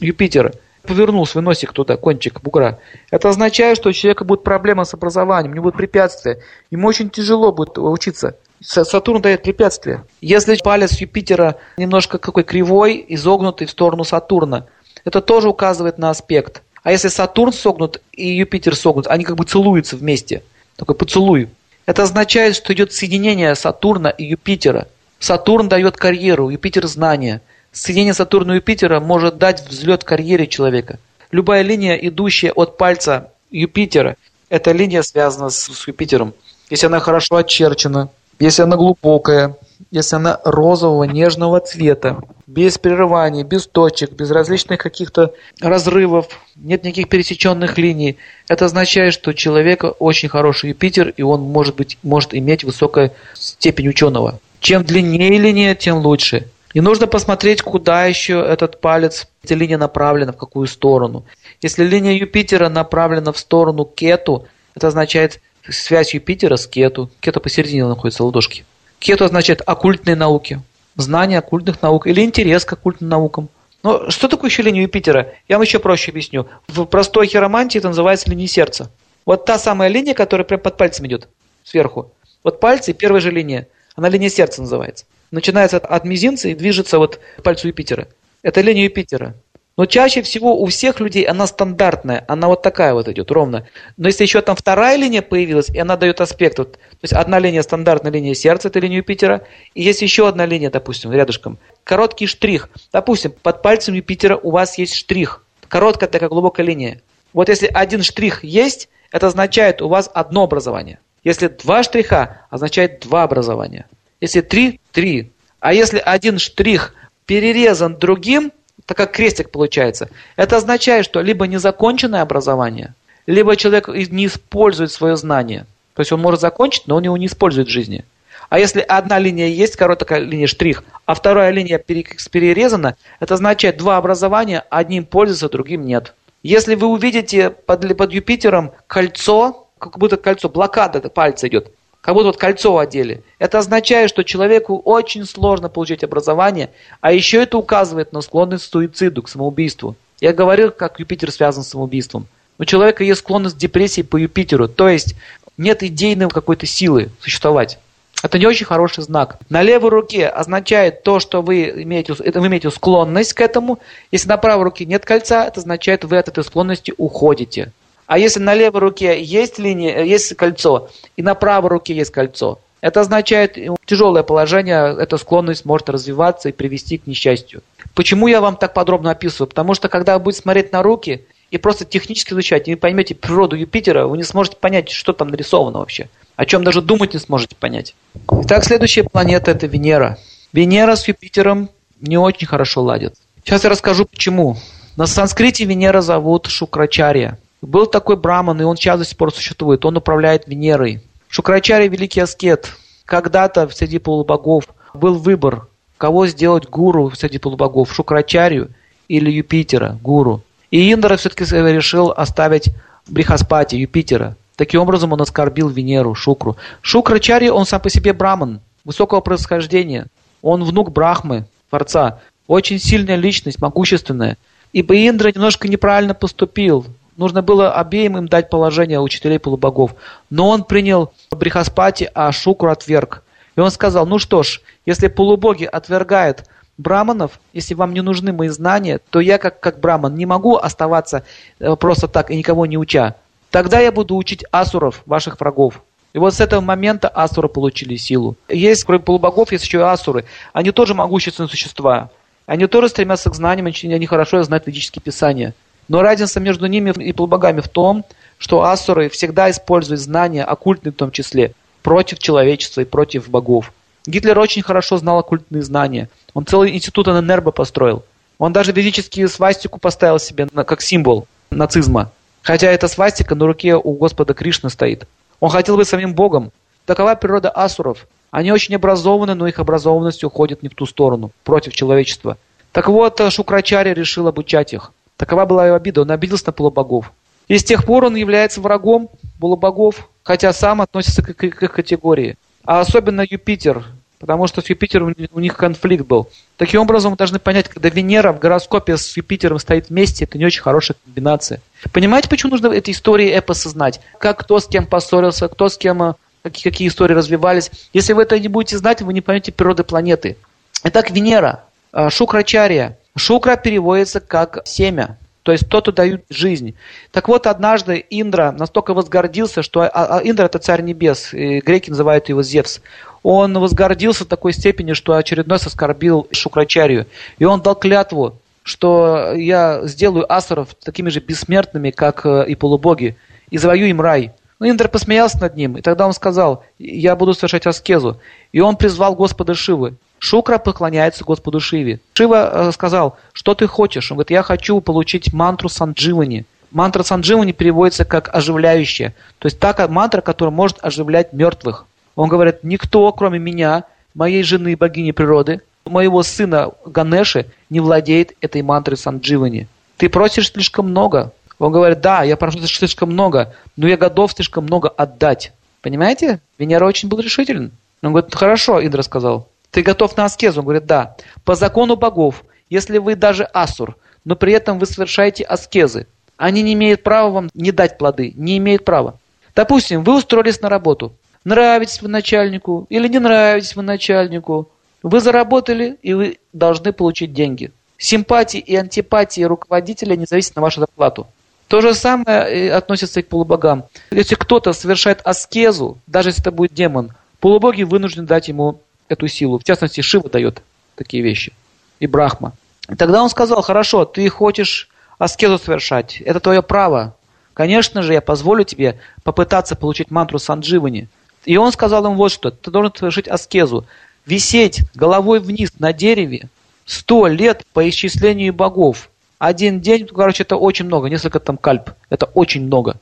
Юпитер, повернул свой носик туда, кончик бугра, это означает, что у человека будет проблема с образованием, у него будут препятствия. Ему очень тяжело будет учиться. Сатурн дает препятствия. Если палец Юпитера немножко какой кривой, изогнутый в сторону Сатурна, это тоже указывает на аспект. А если Сатурн согнут и Юпитер согнут, они как бы целуются вместе. Такой поцелуй. Это означает, что идет соединение Сатурна и Юпитера. Сатурн дает карьеру, Юпитер – знания. Соединение Сатурна и Юпитера может дать взлет карьере человека. Любая линия, идущая от пальца Юпитера, эта линия связана с, с Юпитером. Если она хорошо очерчена, если она глубокая, если она розового, нежного цвета, без прерываний, без точек, без различных каких-то разрывов, нет никаких пересеченных линий. Это означает, что человека очень хороший Юпитер, и он может, быть, может иметь высокую степень ученого. Чем длиннее линия, тем лучше. И нужно посмотреть, куда еще этот палец, эта линия направлена, в какую сторону. Если линия Юпитера направлена в сторону Кету, это означает связь Юпитера с Кету. Кету посередине находится ладошки. Кету означает оккультные науки, знание оккультных наук или интерес к оккультным наукам. Но что такое еще линия Юпитера? Я вам еще проще объясню. В простой хиромантии это называется линия сердца. Вот та самая линия, которая прямо под пальцем идет, сверху. Вот пальцы, первая же линия, она линия сердца называется. Начинается от мизинца и движется вот к пальцу Юпитера. Это линия Юпитера. Но чаще всего у всех людей она стандартная, она вот такая вот идет, ровно. Но если еще там вторая линия появилась, и она дает аспект, вот, то есть одна линия стандартная линия сердца, это линия Юпитера, и есть еще одна линия, допустим, рядышком, короткий штрих. Допустим, под пальцем Юпитера у вас есть штрих, короткая такая глубокая линия. Вот если один штрих есть, это означает у вас одно образование. Если два штриха, означает два образования. Если три – три. А если один штрих перерезан другим, так как крестик получается. Это означает, что либо незаконченное образование, либо человек не использует свое знание. То есть он может закончить, но он его не использует в жизни. А если одна линия есть, короткая линия штрих, а вторая линия перерезана, это означает два образования, одним пользуется, другим нет. Если вы увидите под, под Юпитером кольцо, как будто кольцо, блокада пальца идет, как будто вот кольцо одели. Это означает, что человеку очень сложно получить образование, а еще это указывает на склонность к суициду, к самоубийству. Я говорил, как Юпитер связан с самоубийством. У человека есть склонность к депрессии по Юпитеру, то есть нет идейной какой-то силы существовать. Это не очень хороший знак. На левой руке означает то, что вы имеете, вы имеете склонность к этому. Если на правой руке нет кольца, это означает, вы от этой склонности уходите. А если на левой руке есть линия, есть кольцо, и на правой руке есть кольцо, это означает тяжелое положение, эта склонность может развиваться и привести к несчастью. Почему я вам так подробно описываю? Потому что когда вы будете смотреть на руки и просто технически изучать, и вы поймете природу Юпитера, вы не сможете понять, что там нарисовано вообще. О чем даже думать не сможете понять. Итак, следующая планета – это Венера. Венера с Юпитером не очень хорошо ладят. Сейчас я расскажу почему. На санскрите Венера зовут Шукрачария. Был такой браман, и он сейчас до сих пор существует. Он управляет Венерой. Шукрачария – великий аскет. Когда-то среди полубогов был выбор, кого сделать гуру среди полубогов – Шукрачарию или Юпитера, гуру. И Индра все-таки решил оставить Брихаспати, Юпитера. Таким образом он оскорбил Венеру, Шукру. Шукрачари, он сам по себе браман, высокого происхождения. Он внук Брахмы, Творца. Очень сильная личность, могущественная. Ибо Индра немножко неправильно поступил. Нужно было обеим им дать положение учителей полубогов. Но он принял Брихаспати, а Шукру отверг. И он сказал, ну что ж, если полубоги отвергают браманов, если вам не нужны мои знания, то я как, как браман не могу оставаться э, просто так и никого не уча. Тогда я буду учить асуров, ваших врагов. И вот с этого момента асуры получили силу. Есть, кроме полубогов, есть еще и асуры. Они тоже могущественные существа. Они тоже стремятся к знаниям, они хорошо знают ведические писания. Но разница между ними и полубогами в том, что асуры всегда используют знания, оккультные в том числе, против человечества и против богов. Гитлер очень хорошо знал оккультные знания. Он целый институт Аненербо построил. Он даже ведические свастику поставил себе как символ нацизма. Хотя эта свастика на руке у Господа Кришны стоит. Он хотел быть самим Богом. Такова природа асуров. Они очень образованы, но их образованность уходит не в ту сторону, против человечества. Так вот, Шукрачаря решил обучать их. Такова была его обида, он обиделся на полубогов. И с тех пор он является врагом полубогов, хотя сам относится к, к, к их категории. А особенно Юпитер, потому что с Юпитером у них конфликт был. Таким образом, мы должны понять, когда Венера в гороскопе с Юпитером стоит вместе, это не очень хорошая комбинация. Понимаете, почему нужно эти истории эпоса знать? Как кто с кем поссорился, кто с кем, э, какие, какие истории развивались. Если вы это не будете знать, вы не поймете природы планеты. Итак, Венера, э, Шукрачария. Шукра переводится как семя. То есть тот, кто дают жизнь. Так вот, однажды Индра настолько возгордился, что а, а Индра это царь небес, и греки называют его Зевс. Он возгордился в такой степени, что очередной оскорбил Шукрачарию. И он дал клятву, что я сделаю асуров такими же бессмертными, как э, и полубоги, и завою им рай. Но Индра посмеялся над ним, и тогда он сказал, я буду совершать аскезу. И он призвал Господа Шивы. Шукра поклоняется Господу Шиве. Шива э, сказал, что ты хочешь? Он говорит, я хочу получить мантру Сандживани. Мантра Сандживани переводится как оживляющая. То есть та мантра, которая может оживлять мертвых. Он говорит, никто, кроме меня, моей жены, богини природы, моего сына Ганеши, не владеет этой мантрой Сандживани. Ты просишь слишком много. Он говорит, да, я прошу слишком много, но я готов слишком много отдать. Понимаете? Венера очень был решителен. Он говорит, хорошо, Индра сказал. Ты готов на аскезу? Он говорит, да. По закону богов, если вы даже асур, но при этом вы совершаете аскезы, они не имеют права вам не дать плоды, не имеют права. Допустим, вы устроились на работу. Нравитесь вы начальнику или не нравитесь вы начальнику. Вы заработали, и вы должны получить деньги. Симпатии и антипатии руководителя не зависят на вашу зарплату. То же самое относится и к полубогам. Если кто-то совершает аскезу, даже если это будет демон, полубоги вынуждены дать ему эту силу. В частности, Шива дает такие вещи. И Брахма. И тогда он сказал, хорошо, ты хочешь аскезу совершать. Это твое право. Конечно же, я позволю тебе попытаться получить мантру Сандживани. И он сказал им вот что. Ты должен совершить аскезу. Висеть головой вниз на дереве сто лет по исчислению богов. Один день, короче, это очень много. Несколько там кальп. Это очень много.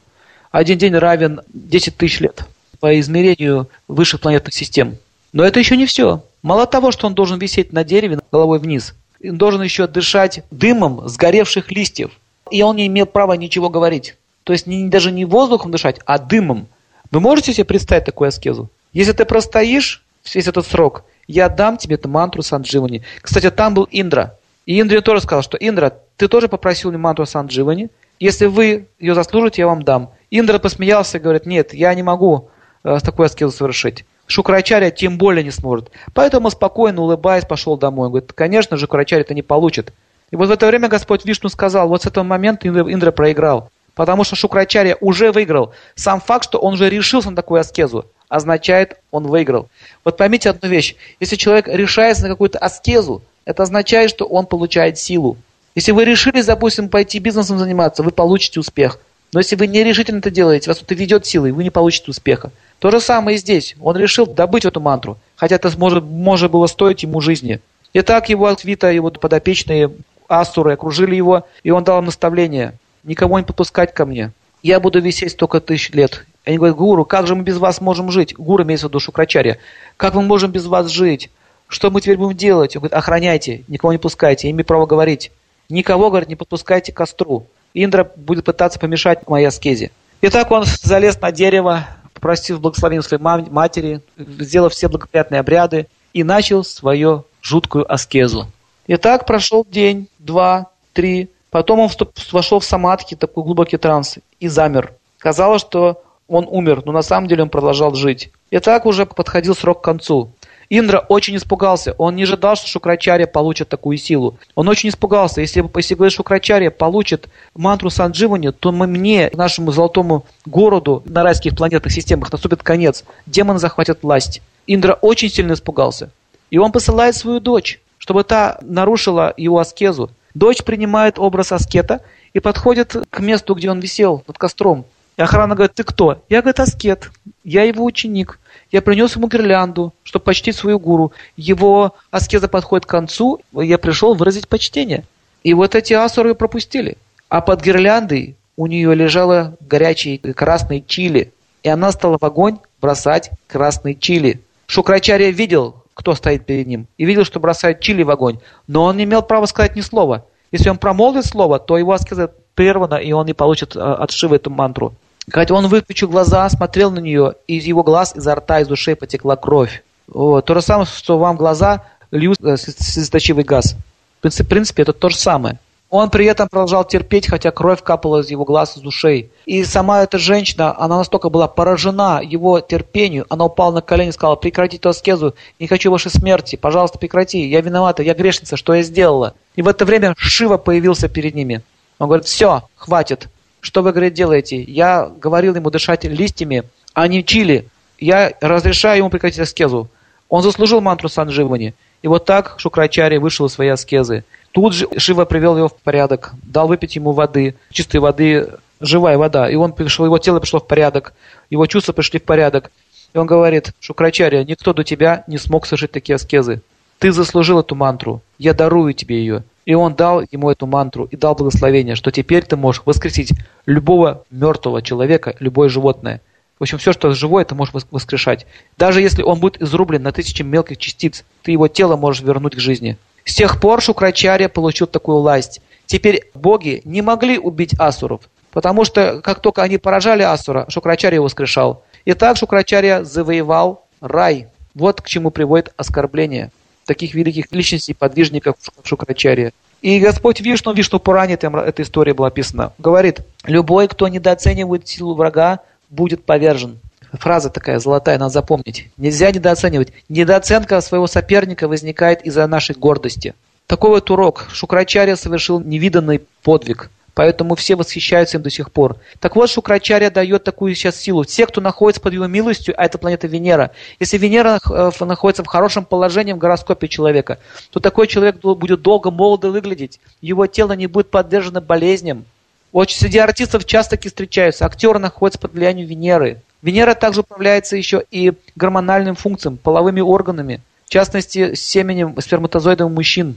Один день равен 10 тысяч лет по измерению высших планетных систем. Но это еще не все. Мало того, что он должен висеть на дереве головой вниз, он должен еще дышать дымом сгоревших листьев. И он не имел права ничего говорить. То есть не, даже не воздухом дышать, а дымом. Вы можете себе представить такую аскезу? Если ты простоишь весь этот срок, я дам тебе эту мантру Сандживани. Кстати, там был Индра. И Индра тоже сказал, что Индра, ты тоже попросил мне мантру Сандживани. Если вы ее заслужите, я вам дам. Индра посмеялся и говорит, нет, я не могу э, такую аскезу совершить. Шукрачаря тем более не сможет. Поэтому спокойно улыбаясь пошел домой. Говорит, конечно же, Шукрачаря это не получит. И вот в это время Господь Вишну сказал, вот с этого момента Индра, Индра проиграл. Потому что Шукрачаря уже выиграл. Сам факт, что он уже решился на такую аскезу, означает, он выиграл. Вот поймите одну вещь. Если человек решается на какую-то аскезу, это означает, что он получает силу. Если вы решили, допустим, пойти бизнесом заниматься, вы получите успех. Но если вы не решительно это делаете, вас это ведет силой, вы не получите успеха. То же самое и здесь. Он решил добыть эту мантру, хотя это может, может было стоить ему жизни. И так его Аквита, его подопечные асуры окружили его, и он дал им наставление. Никого не подпускать ко мне. Я буду висеть столько тысяч лет. Они говорят, Гуру, как же мы без вас можем жить? Гуру имеется в виду Шукрачарья. Как мы можем без вас жить? Что мы теперь будем делать? Он говорит, охраняйте, никого не пускайте, имею право говорить. Никого, говорит, не подпускайте к костру. Индра будет пытаться помешать моей аскезе. И так он залез на дерево, попросив благословения своей матери, сделав все благоприятные обряды, и начал свою жуткую аскезу. И так прошел день, два, три. Потом он вошел в самадхи, такой глубокий транс, и замер. Казалось, что он умер, но на самом деле он продолжал жить. И так уже подходил срок к концу. Индра очень испугался. Он не ожидал, что Шукрачарья получит такую силу. Он очень испугался. Если, если говорит, Шукрачарья получит мантру Сандживани, то мы, мне, нашему золотому городу на райских планетных системах наступит конец. Демон захватит власть. Индра очень сильно испугался. И он посылает свою дочь, чтобы та нарушила его аскезу. Дочь принимает образ аскета и подходит к месту, где он висел над костром. И охрана говорит, ты кто? Я, говорит, аскет. Я его ученик. Я принес ему гирлянду, чтобы почтить свою гуру. Его аскеза подходит к концу, я пришел выразить почтение. И вот эти асуры пропустили. А под гирляндой у нее лежало горячий красный чили. И она стала в огонь бросать красный чили. Шукрачария видел, кто стоит перед ним, и видел, что бросает чили в огонь. Но он не имел права сказать ни слова. Если он промолвит слово, то его аскеза прервана, и он не получит э, от Шивы эту мантру. Хотя он выключил глаза, смотрел на нее, и из его глаз, изо рта, из ушей потекла кровь. Вот. То же самое, что вам глаза льют э, слезоточивый газ. В принципе, это то же самое. Он при этом продолжал терпеть, хотя кровь капала из его глаз, из ушей. И сама эта женщина, она настолько была поражена его терпению, она упала на колени и сказала, прекрати эту аскезу, не хочу вашей смерти, пожалуйста, прекрати, я виновата, я грешница, что я сделала? И в это время Шива появился перед ними. Он говорит, все, хватит, что вы, говорит, делаете? Я говорил ему дышать листьями, а не чили. Я разрешаю ему прекратить аскезу. Он заслужил мантру Сандживани. И вот так Шукрачари вышел из своей аскезы. Тут же Шива привел его в порядок, дал выпить ему воды, чистой воды, живая вода. И он пришел, его тело пришло в порядок, его чувства пришли в порядок. И он говорит, Шукрачария, никто до тебя не смог совершить такие аскезы. Ты заслужил эту мантру, я дарую тебе ее. И он дал ему эту мантру и дал благословение, что теперь ты можешь воскресить любого мертвого человека, любое животное. В общем, все, что живое, ты можешь воскрешать. Даже если он будет изрублен на тысячи мелких частиц, ты его тело можешь вернуть к жизни. С тех пор Шукрачарья получил такую власть. Теперь боги не могли убить асуров, потому что как только они поражали асура, Шукрачарья воскрешал. И так Шукрачарья завоевал рай. Вот к чему приводит оскорбление таких великих личностей, подвижников Шукрачарья. И Господь Вишну, Вишну Пуране, там эта история была описана, говорит, любой, кто недооценивает силу врага, будет повержен. Фраза такая золотая, надо запомнить. Нельзя недооценивать. Недооценка своего соперника возникает из-за нашей гордости. Такой вот урок. Шукрачарья совершил невиданный подвиг. Поэтому все восхищаются им до сих пор. Так вот, Шукрачарья дает такую сейчас силу. Те, кто находится под его милостью, а это планета Венера. Если Венера э, находится в хорошем положении в гороскопе человека, то такой человек будет долго молодо выглядеть. Его тело не будет подвержено болезням. Очень среди артистов часто таки встречаются. Актеры находятся под влиянием Венеры. Венера также управляется еще и гормональным функциям, половыми органами, в частности, семенем сперматозоидом мужчин,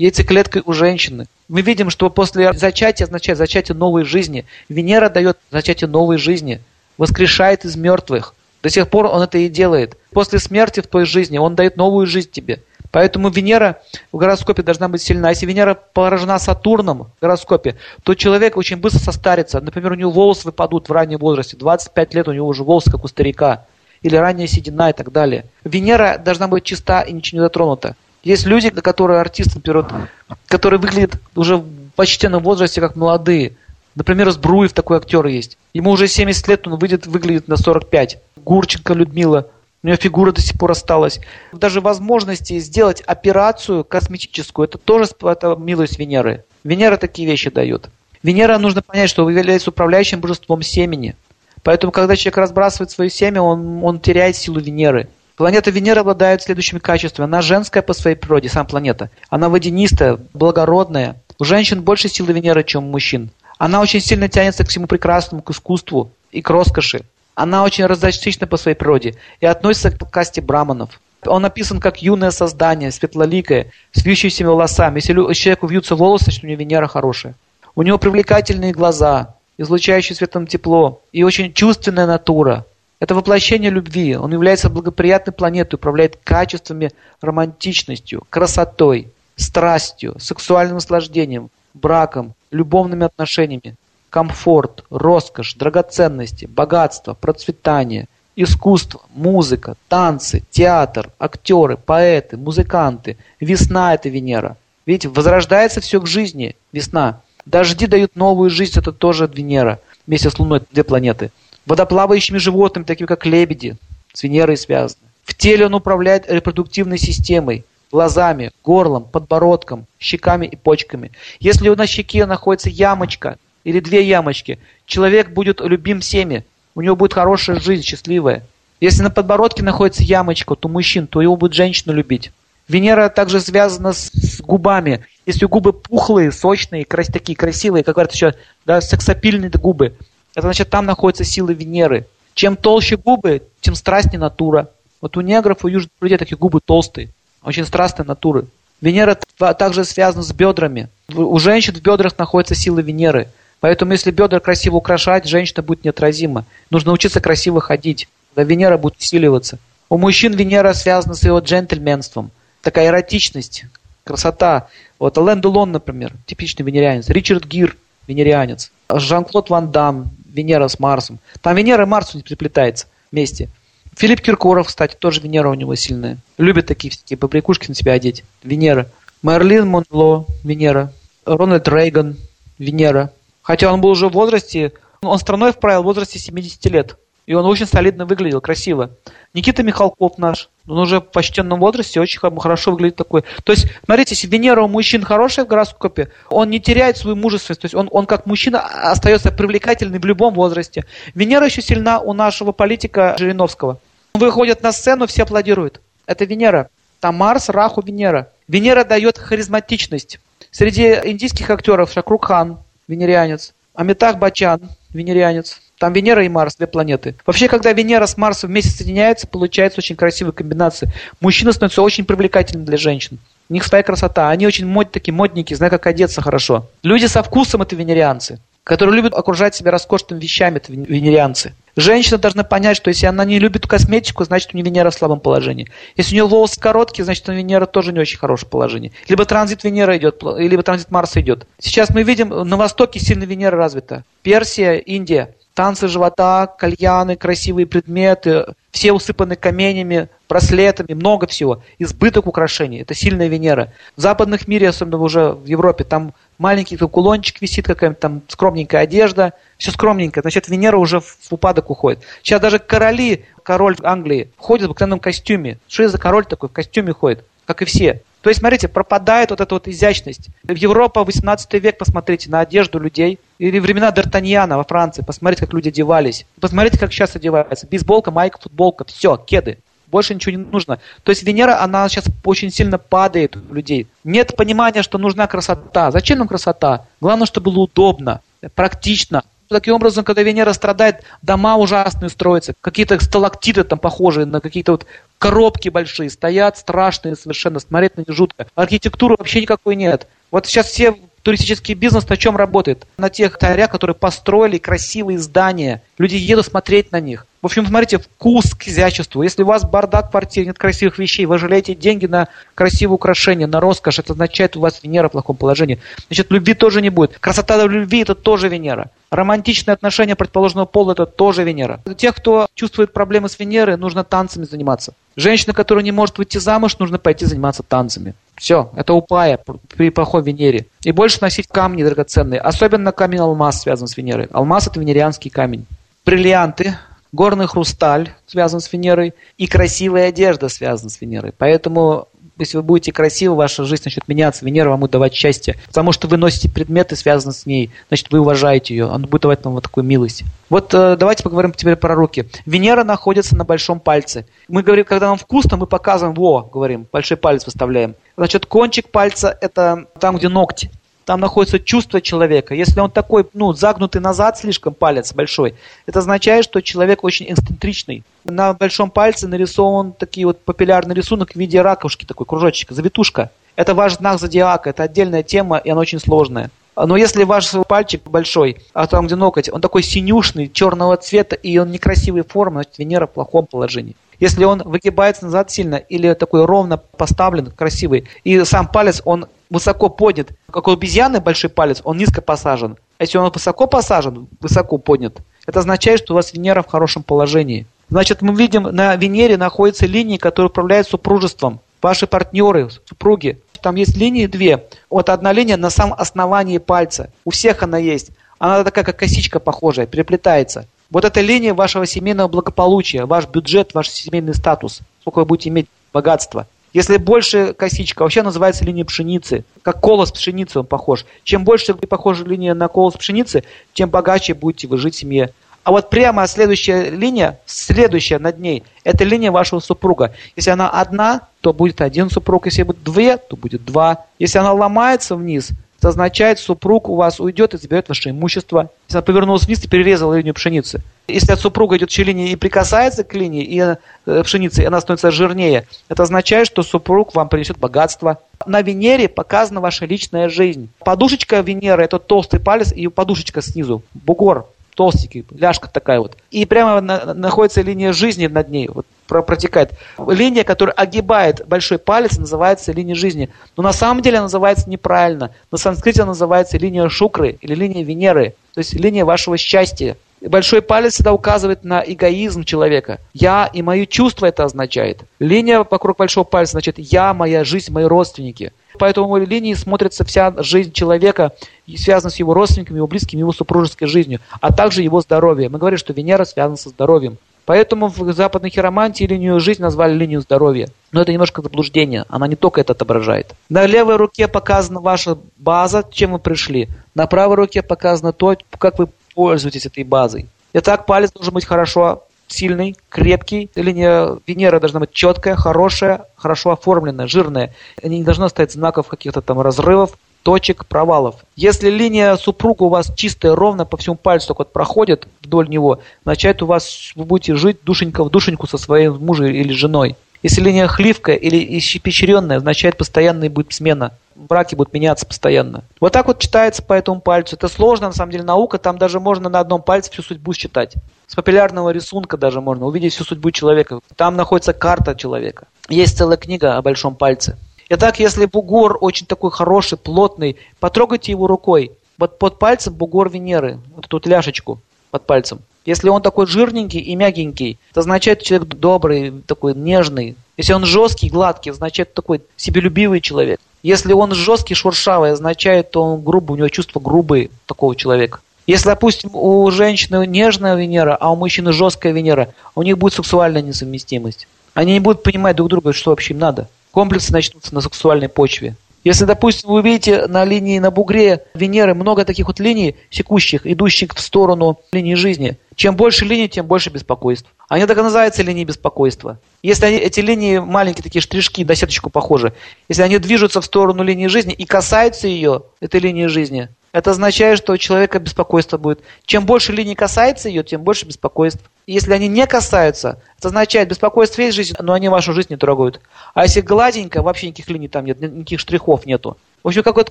яйцеклеткой у женщины. Мы видим, что после зачатия означает зачатие новой жизни. Венера дает зачатие новой жизни, воскрешает из мертвых. До сих пор он это и делает. После смерти в той жизни он дает новую жизнь тебе. Поэтому Венера в гороскопе должна быть сильна. Если Венера поражена Сатурном в гороскопе, то человек очень быстро состарится. Например, у него волосы выпадут в раннем возрасте. 25 лет у него уже волосы, как у старика. Или ранняя седина и так далее. Венера должна быть чиста и ничего не затронута. Есть люди, которые артисты, например, которые выглядят уже в почтенном возрасте, как молодые. Например, Сбруев такой актер есть. Ему уже 70 лет, он выйдет, выглядит на 45. Гурченко Людмила – у нее фигура до сих пор осталась. Даже возможности сделать операцию косметическую, это тоже это милость Венеры. Венера такие вещи дает. Венера, нужно понять, что является управляющим божеством семени. Поэтому, когда человек разбрасывает свое семя, он, он теряет силу Венеры. Планета Венера обладает следующими качествами. Она женская по своей природе, сам планета. Она водянистая, благородная. У женщин больше силы Венеры, чем у мужчин. Она очень сильно тянется к всему прекрасному, к искусству и к роскоши. Она очень раздаточна по своей природе и относится к касте браманов. Он написан как юное создание, светлоликое, с вьющимися волосами. Если человеку вьются волосы, значит у него Венера хорошая. У него привлекательные глаза, излучающие светом тепло и очень чувственная натура. Это воплощение любви. Он является благоприятной планетой, управляет качествами, романтичностью, красотой, страстью, сексуальным наслаждением, браком, любовными отношениями, комфорт, роскошь, драгоценности, богатство, процветание, искусство, музыка, танцы, театр, актеры, поэты, музыканты. Весна – это Венера. Видите, возрождается все к жизни, весна. Дожди дают новую жизнь, это тоже Венера. Вместе с Луной две планеты. Водоплавающими животными, такими как лебеди, с Венерой связаны. В теле он управляет репродуктивной системой, глазами, горлом, подбородком, щеками и почками. Если на щеке находится ямочка или две ямочки, человек будет любим всеми, у него будет хорошая жизнь, счастливая. Если на подбородке находится ямочка, то мужчин, то его будет женщина любить. Венера также связана с, губами. Если губы пухлые, сочные, такие красивые, как говорят еще, да, сексапильные губы, это значит, там находится сила Венеры. Чем толще губы, тем страстнее натура. Вот у негров, у южных людей такие губы толстые, очень страстные натуры. Венера также связана с бедрами. У женщин в бедрах находится сила Венеры. Поэтому если бедра красиво украшать, женщина будет неотразима. Нужно учиться красиво ходить. Тогда Венера будет усиливаться. У мужчин Венера связана с его джентльменством такая эротичность, красота. Вот Ален Делон, например, типичный венерианец. Ричард Гир, венерианец. Жан-Клод Ван Дам, Венера с Марсом. Там Венера и Марс не приплетается вместе. Филипп Киркоров, кстати, тоже Венера у него сильная. Любит такие всякие побрякушки на себя одеть. Венера. Мерлин Монло, Венера. Рональд Рейган, Венера. Хотя он был уже в возрасте, он страной вправил в возрасте 70 лет. И он очень солидно выглядел, красиво. Никита Михалков наш, он уже в почтенном возрасте очень хорошо выглядит такой. То есть, смотрите, если Венера у мужчин хорошая в гороскопе, он не теряет свою мужественность, то есть он, он как мужчина остается привлекательным в любом возрасте. Венера еще сильна у нашего политика Жириновского. Он выходит на сцену, все аплодируют. Это Венера. Там Марс, Раху, Венера. Венера дает харизматичность. Среди индийских актеров Шакрук Хан, венерианец, Амитах Бачан, венерианец, там Венера и Марс, две планеты. Вообще, когда Венера с Марсом вместе соединяются, получается очень красивая комбинация. Мужчина становится очень привлекательным для женщин. У них своя красота. Они очень мод, такие модники, знают, как одеться хорошо. Люди со вкусом – это венерианцы, которые любят окружать себя роскошными вещами – это венерианцы. Женщина должна понять, что если она не любит косметику, значит у нее Венера в слабом положении. Если у нее волосы короткие, значит у Венера тоже не очень хорошее положение. Либо транзит Венеры идет, либо транзит Марса идет. Сейчас мы видим, на Востоке сильно Венера развита. Персия, Индия танцы живота, кальяны, красивые предметы, все усыпаны каменями, браслетами, много всего. Избыток украшений. Это сильная Венера. В западных мире, особенно уже в Европе, там маленький кулончик висит, какая-то там скромненькая одежда. Все скромненько. Значит, Венера уже в упадок уходит. Сейчас даже короли, король Англии, ходит в обыкновенном костюме. Что это за король такой? В костюме ходит, как и все. То есть, смотрите, пропадает вот эта вот изящность. В Европа, 18 век, посмотрите на одежду людей. Или времена Д'Артаньяна во Франции, посмотрите, как люди одевались. Посмотрите, как сейчас одеваются. Бейсболка, майка, футболка, все, кеды. Больше ничего не нужно. То есть Венера, она сейчас очень сильно падает у людей. Нет понимания, что нужна красота. Зачем нам красота? Главное, чтобы было удобно, практично. Таким образом, когда Венера страдает, дома ужасные строятся, какие-то сталактиты там похожие на какие-то вот коробки большие стоят, страшные совершенно, смотреть на них жутко. Архитектуры вообще никакой нет. Вот сейчас все туристический бизнес на чем работает? На тех царях, которые построили красивые здания. Люди едут смотреть на них. В общем, смотрите, вкус к изяществу. Если у вас бардак в квартире, нет красивых вещей, вы жалеете деньги на красивые украшения, на роскошь, это означает, у вас Венера в плохом положении. Значит, любви тоже не будет. Красота любви – это тоже Венера. Романтичные отношения предположенного пола – это тоже Венера. Для тех, кто чувствует проблемы с Венерой, нужно танцами заниматься. Женщина, которая не может выйти замуж, нужно пойти заниматься танцами. Все, это упая при плохой Венере. И больше носить камни драгоценные. Особенно камень алмаз связан с Венерой. Алмаз – это венерианский камень. Бриллианты горный хрусталь связан с Венерой, и красивая одежда связана с Венерой. Поэтому Если вы будете красивы, ваша жизнь начнет меняться, Венера вам будет давать счастье. Потому что вы носите предметы, связанные с ней. Значит, вы уважаете ее. Она будет давать вам вот такую милость. Вот э, давайте поговорим теперь про руки. Венера находится на большом пальце. Мы говорим, когда нам вкусно, мы показываем, во, говорим, большой палец выставляем. Значит, кончик пальца – это там, где ногти там находится чувство человека. Если он такой, ну, загнутый назад слишком палец большой, это означает, что человек очень эксцентричный. На большом пальце нарисован такой вот популярный рисунок в виде ракушки, такой кружочек, завитушка. Это ваш знак зодиака, это отдельная тема, и она очень сложная. Но если ваш пальчик большой, а там где ноготь, он такой синюшный, черного цвета, и он некрасивой формы, значит Венера в плохом положении. Если он выгибается назад сильно или такой ровно поставлен, красивый, и сам палец, он высоко поднят, как у обезьяны большой палец, он низко посажен. А если он высоко посажен, высоко поднят, это означает, что у вас Венера в хорошем положении. Значит, мы видим, на Венере находятся линии, которые управляют супружеством. Ваши партнеры, супруги. Там есть линии две. Вот одна линия на самом основании пальца. У всех она есть. Она такая, как косичка похожая, переплетается. Вот эта линия вашего семейного благополучия, ваш бюджет, ваш семейный статус. Сколько вы будете иметь богатства. Если больше косичка, вообще называется линия пшеницы. Как колос пшеницы он похож. Чем больше похожа линия на колос пшеницы, тем богаче будете вы жить в семье. А вот прямо следующая линия, следующая над ней, это линия вашего супруга. Если она одна, то будет один супруг. Если будет две, то будет два. Если она ломается вниз, это означает, супруг у вас уйдет и заберет ваше имущество. Если она повернулась вниз и перерезала линию пшеницы. Если от супруга идет через линии и прикасается к линии и э, пшеницы, и она становится жирнее, это означает, что супруг вам принесет богатство. На Венере показана ваша личная жизнь. Подушечка Венеры – это толстый палец и подушечка снизу, бугор толстенький, ляжка такая вот. И прямо на, находится линия жизни над ней, вот протекает. Линия, которая огибает большой палец, называется линия жизни. Но на самом деле называется неправильно. На санскрите она называется линия шукры или линия Венеры, то есть линия вашего счастья. Большой палец всегда указывает на эгоизм человека. Я и мои чувства это означает. Линия вокруг большого пальца значит я, моя жизнь, мои родственники. По этому линии смотрится вся жизнь человека, связана с его родственниками, его близкими, его супружеской жизнью, а также его здоровье. Мы говорим, что Венера связана со здоровьем. Поэтому в западной хиромантии линию жизни назвали линию здоровья. Но это немножко заблуждение, она не только это отображает. На левой руке показана ваша база, чем вы пришли. На правой руке показано то, как вы пользуетесь этой базой. Итак, палец должен быть хорошо сильный, крепкий. Линия Венеры должна быть четкая, хорошая, хорошо оформленная, жирная. Не должно стоять знаков каких-то там разрывов, точек, провалов. Если линия супруга у вас чистая, ровно по всему пальцу так вот проходит вдоль него, означает у вас вы будете жить душенька в душеньку со своим мужем или женой. Если линия хливкая или испещренная, означает постоянная будет смена. Браки будут меняться постоянно. Вот так вот читается по этому пальцу. Это сложно, на самом деле, наука. Там даже можно на одном пальце всю судьбу считать. С популярного рисунка даже можно увидеть всю судьбу человека. Там находится карта человека. Есть целая книга о большом пальце. Итак, если бугор очень такой хороший, плотный, потрогайте его рукой. Вот под пальцем бугор Венеры. Вот эту ляшечку под пальцем. Если он такой жирненький и мягенький, это означает человек добрый, такой нежный. Если он жесткий, гладкий, означает такой себелюбивый человек. Если он жесткий, шуршавый, означает, что он грубый, у него чувства грубые такого человека. Если, допустим, у женщины нежная Венера, а у мужчины жесткая Венера, у них будет сексуальная несовместимость. Они не будут понимать друг друга, что вообще им надо. Комплексы начнутся на сексуальной почве. Если, допустим, вы видите на линии, на бугре Венеры много таких вот линий секущих, идущих в сторону линии жизни, чем больше линий, тем больше беспокойств. Они так и называются линии беспокойства. Если они, эти линии маленькие такие штришки, на сеточку похожи, если они движутся в сторону линии жизни и касаются ее, этой линии жизни, это означает, что у человека беспокойство будет. Чем больше линий касается ее, тем больше беспокойств. Если они не касаются, это означает, беспокойство есть в жизни, но они вашу жизнь не трогают. А если гладенько, вообще никаких линий там нет, никаких штрихов нету. В общем, какой-то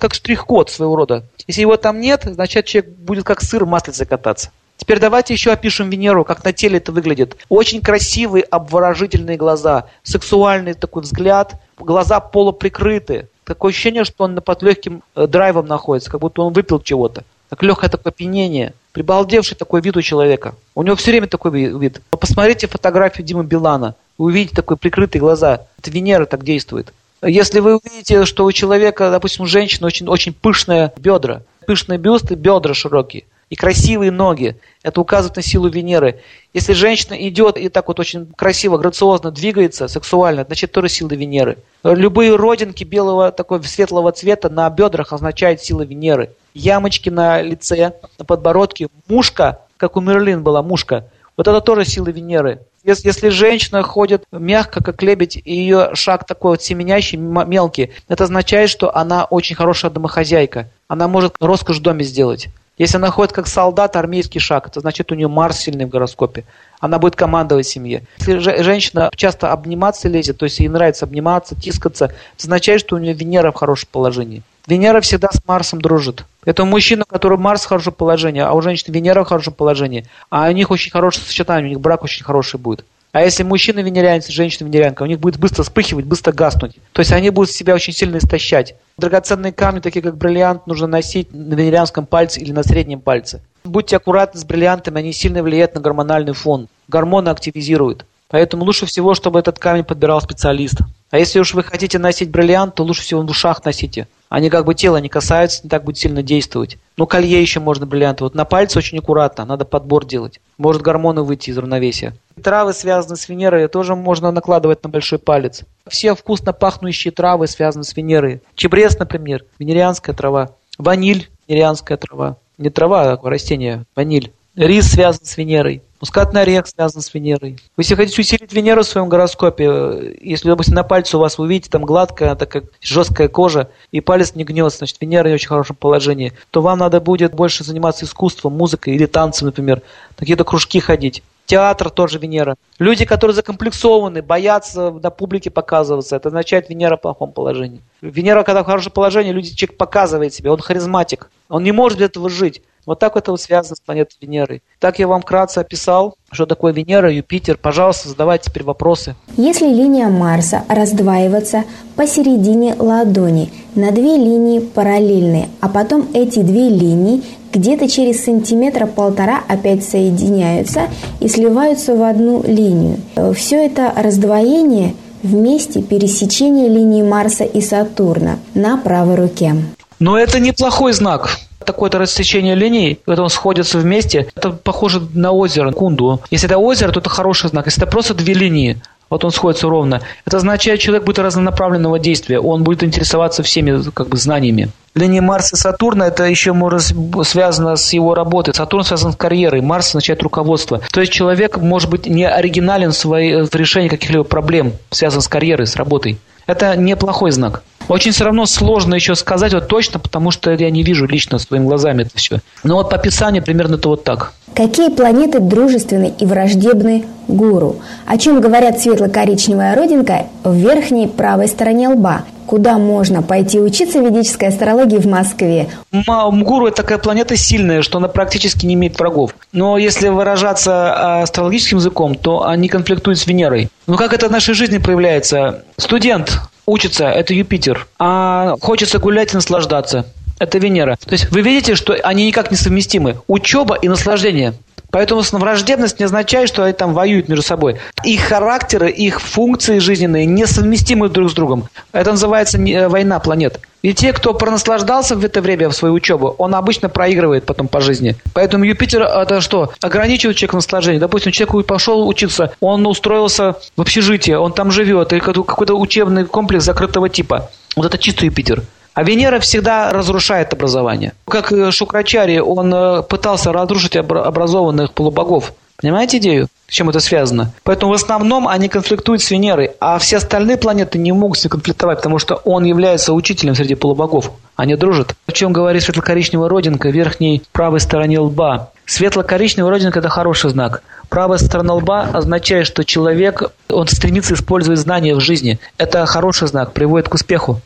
как штрих-код своего рода. Если его там нет, значит человек будет как сыр в маслице кататься. Теперь давайте еще опишем Венеру, как на теле это выглядит. Очень красивые, обворожительные глаза, сексуальный такой взгляд, глаза полуприкрыты. Такое ощущение, что он под легким э, драйвом находится, как будто он выпил чего-то. Так легкое такое опьянение. Прибалдевший такой вид у человека. У него все время такой вид. Посмотрите фотографию Димы Билана. Вы увидите такой прикрытые глаза. Это Венера так действует. Если вы увидите, что у человека, допустим, у женщины очень, очень пышные бедра, пышные бюсты, бедра широкие, и красивые ноги. Это указывает на силу Венеры. Если женщина идет и так вот очень красиво, грациозно двигается, сексуально, значит тоже сила Венеры. Любые родинки белого, такого светлого цвета на бедрах означают сила Венеры. Ямочки на лице, на подбородке, мушка, как у Мерлин была мушка, вот это тоже сила Венеры. Если, если женщина ходит мягко, как лебедь, и ее шаг такой вот семенящий, мелкий, это означает, что она очень хорошая домохозяйка. Она может роскошь в доме сделать. Если она ходит как солдат, армейский шаг, это значит у нее Марс сильный в гороскопе. Она будет командовать семье. Если женщина часто обниматься лезет, то есть ей нравится обниматься, тискаться, это означает, что у нее Венера в хорошем положении. Венера всегда с Марсом дружит. Это мужчина, у которого Марс в хорошем положении, а у женщин Венера в хорошем положении. А у них очень хорошее сочетание, у них брак очень хороший будет. А если мужчина венерянец, женщина венерянка, у них будет быстро вспыхивать, быстро гаснуть. То есть они будут себя очень сильно истощать. Драгоценные камни, такие как бриллиант, нужно носить на венерианском пальце или на среднем пальце. Будьте аккуратны с бриллиантами, они сильно влияют на гормональный фон. Гормоны активизируют. Поэтому лучше всего, чтобы этот камень подбирал специалист. А если уж вы хотите носить бриллиант, то лучше всего в ушах носите. Они как бы тело не касаются, не так будет сильно действовать. Ну, колье еще можно бриллианты. Вот на пальце очень аккуратно, надо подбор делать. Может гормоны выйти из равновесия. Травы, связанные с Венерой, тоже можно накладывать на большой палец. Все вкусно пахнущие травы связаны с Венерой. Чебрец, например, венерианская трава. Ваниль, венерианская трава. Не трава, а растение, ваниль. Рис связан с Венерой. Мускатный орех связан с Венерой. Если хотите усилить Венеру в своем гороскопе, если, допустим, на пальце у вас вы увидите там гладкая, такая жесткая кожа, и палец не гнется, значит, Венера не очень хорошем положении, то вам надо будет больше заниматься искусством, музыкой или танцем, например, какие-то кружки ходить. Театр тоже Венера. Люди, которые закомплексованы, боятся на публике показываться, это означает Венера в плохом положении. Венера, когда в хорошем положении, люди, человек показывает себя, он харизматик. Он не может без этого жить. Вот так это вот связано с планетой Венерой. Так я вам вкратце описал, что такое Венера, Юпитер. Пожалуйста, задавайте теперь вопросы. Если линия Марса раздваивается посередине ладони на две линии параллельные, а потом эти две линии где-то через сантиметра полтора опять соединяются и сливаются в одну линию. Все это раздвоение вместе пересечения линии Марса и Сатурна на правой руке. Но это неплохой знак такое-то рассечение линий, когда он сходится вместе, это похоже на озеро, кунду. Если это озеро, то это хороший знак. Если это просто две линии, вот он сходится ровно. Это означает, человек будет разнонаправленного действия, он будет интересоваться всеми как бы, знаниями. Линия Марса и Сатурна это еще может связано с его работой. Сатурн связан с карьерой, Марс означает руководство. То есть человек может быть не оригинален в решении каких-либо проблем, связан с карьерой, с работой. Это неплохой знак. Очень все равно сложно еще сказать вот точно, потому что я не вижу лично своими глазами это все. Но вот по описанию примерно это вот так. Какие планеты дружественны и враждебны гуру? О чем говорят светло-коричневая родинка в верхней правой стороне лба? Куда можно пойти учиться ведической астрологии в Москве? Гуру – это такая планета сильная, что она практически не имеет врагов. Но если выражаться астрологическим языком, то они конфликтуют с Венерой. Ну как это в нашей жизни проявляется? Студент учится, это Юпитер. А хочется гулять и наслаждаться. Это Венера. То есть вы видите, что они никак не совместимы. Учеба и наслаждение. Поэтому враждебность не означает, что они там воюют между собой. Их характеры, их функции жизненные несовместимы друг с другом. Это называется э, война планет. И те, кто пронаслаждался в это время в свою учебу, он обычно проигрывает потом по жизни. Поэтому Юпитер это что? Ограничивает человека в наслаждении. Допустим, человек пошел учиться, он устроился в общежитие, он там живет, или какой-то учебный комплекс закрытого типа. Вот это чистый Юпитер. А Венера всегда разрушает образование. Как Шукрачари, он э, пытался разрушить образованных полубогов. Понимаете идею? С чем это связано? Поэтому в основном они конфликтуют с Венерой, а все остальные планеты не могут с ней конфликтовать, потому что он является учителем среди полубогов. Они дружат. О чем говорит светло-коричневая родинка в верхней правой стороне лба. Светло-коричневая родинка – это хороший знак. Правая сторона лба означает, что человек, он стремится использовать знания в жизни. Это хороший знак, приводит к успеху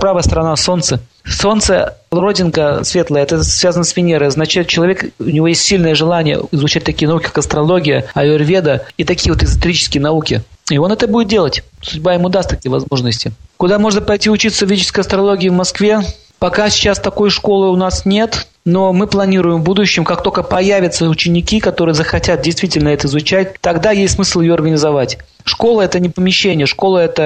правая сторона Солнца. Солнце, родинка светлая, это связано с Венерой. Значит, человек, у него есть сильное желание изучать такие науки, как астрология, аюрведа и такие вот эзотерические науки. И он это будет делать. Судьба ему даст такие возможности. Куда можно пойти учиться ведической астрологии в Москве? Пока сейчас такой школы у нас нет, но мы планируем в будущем, как только появятся ученики, которые захотят действительно это изучать, тогда есть смысл ее организовать. Школа – это не помещение, школа – это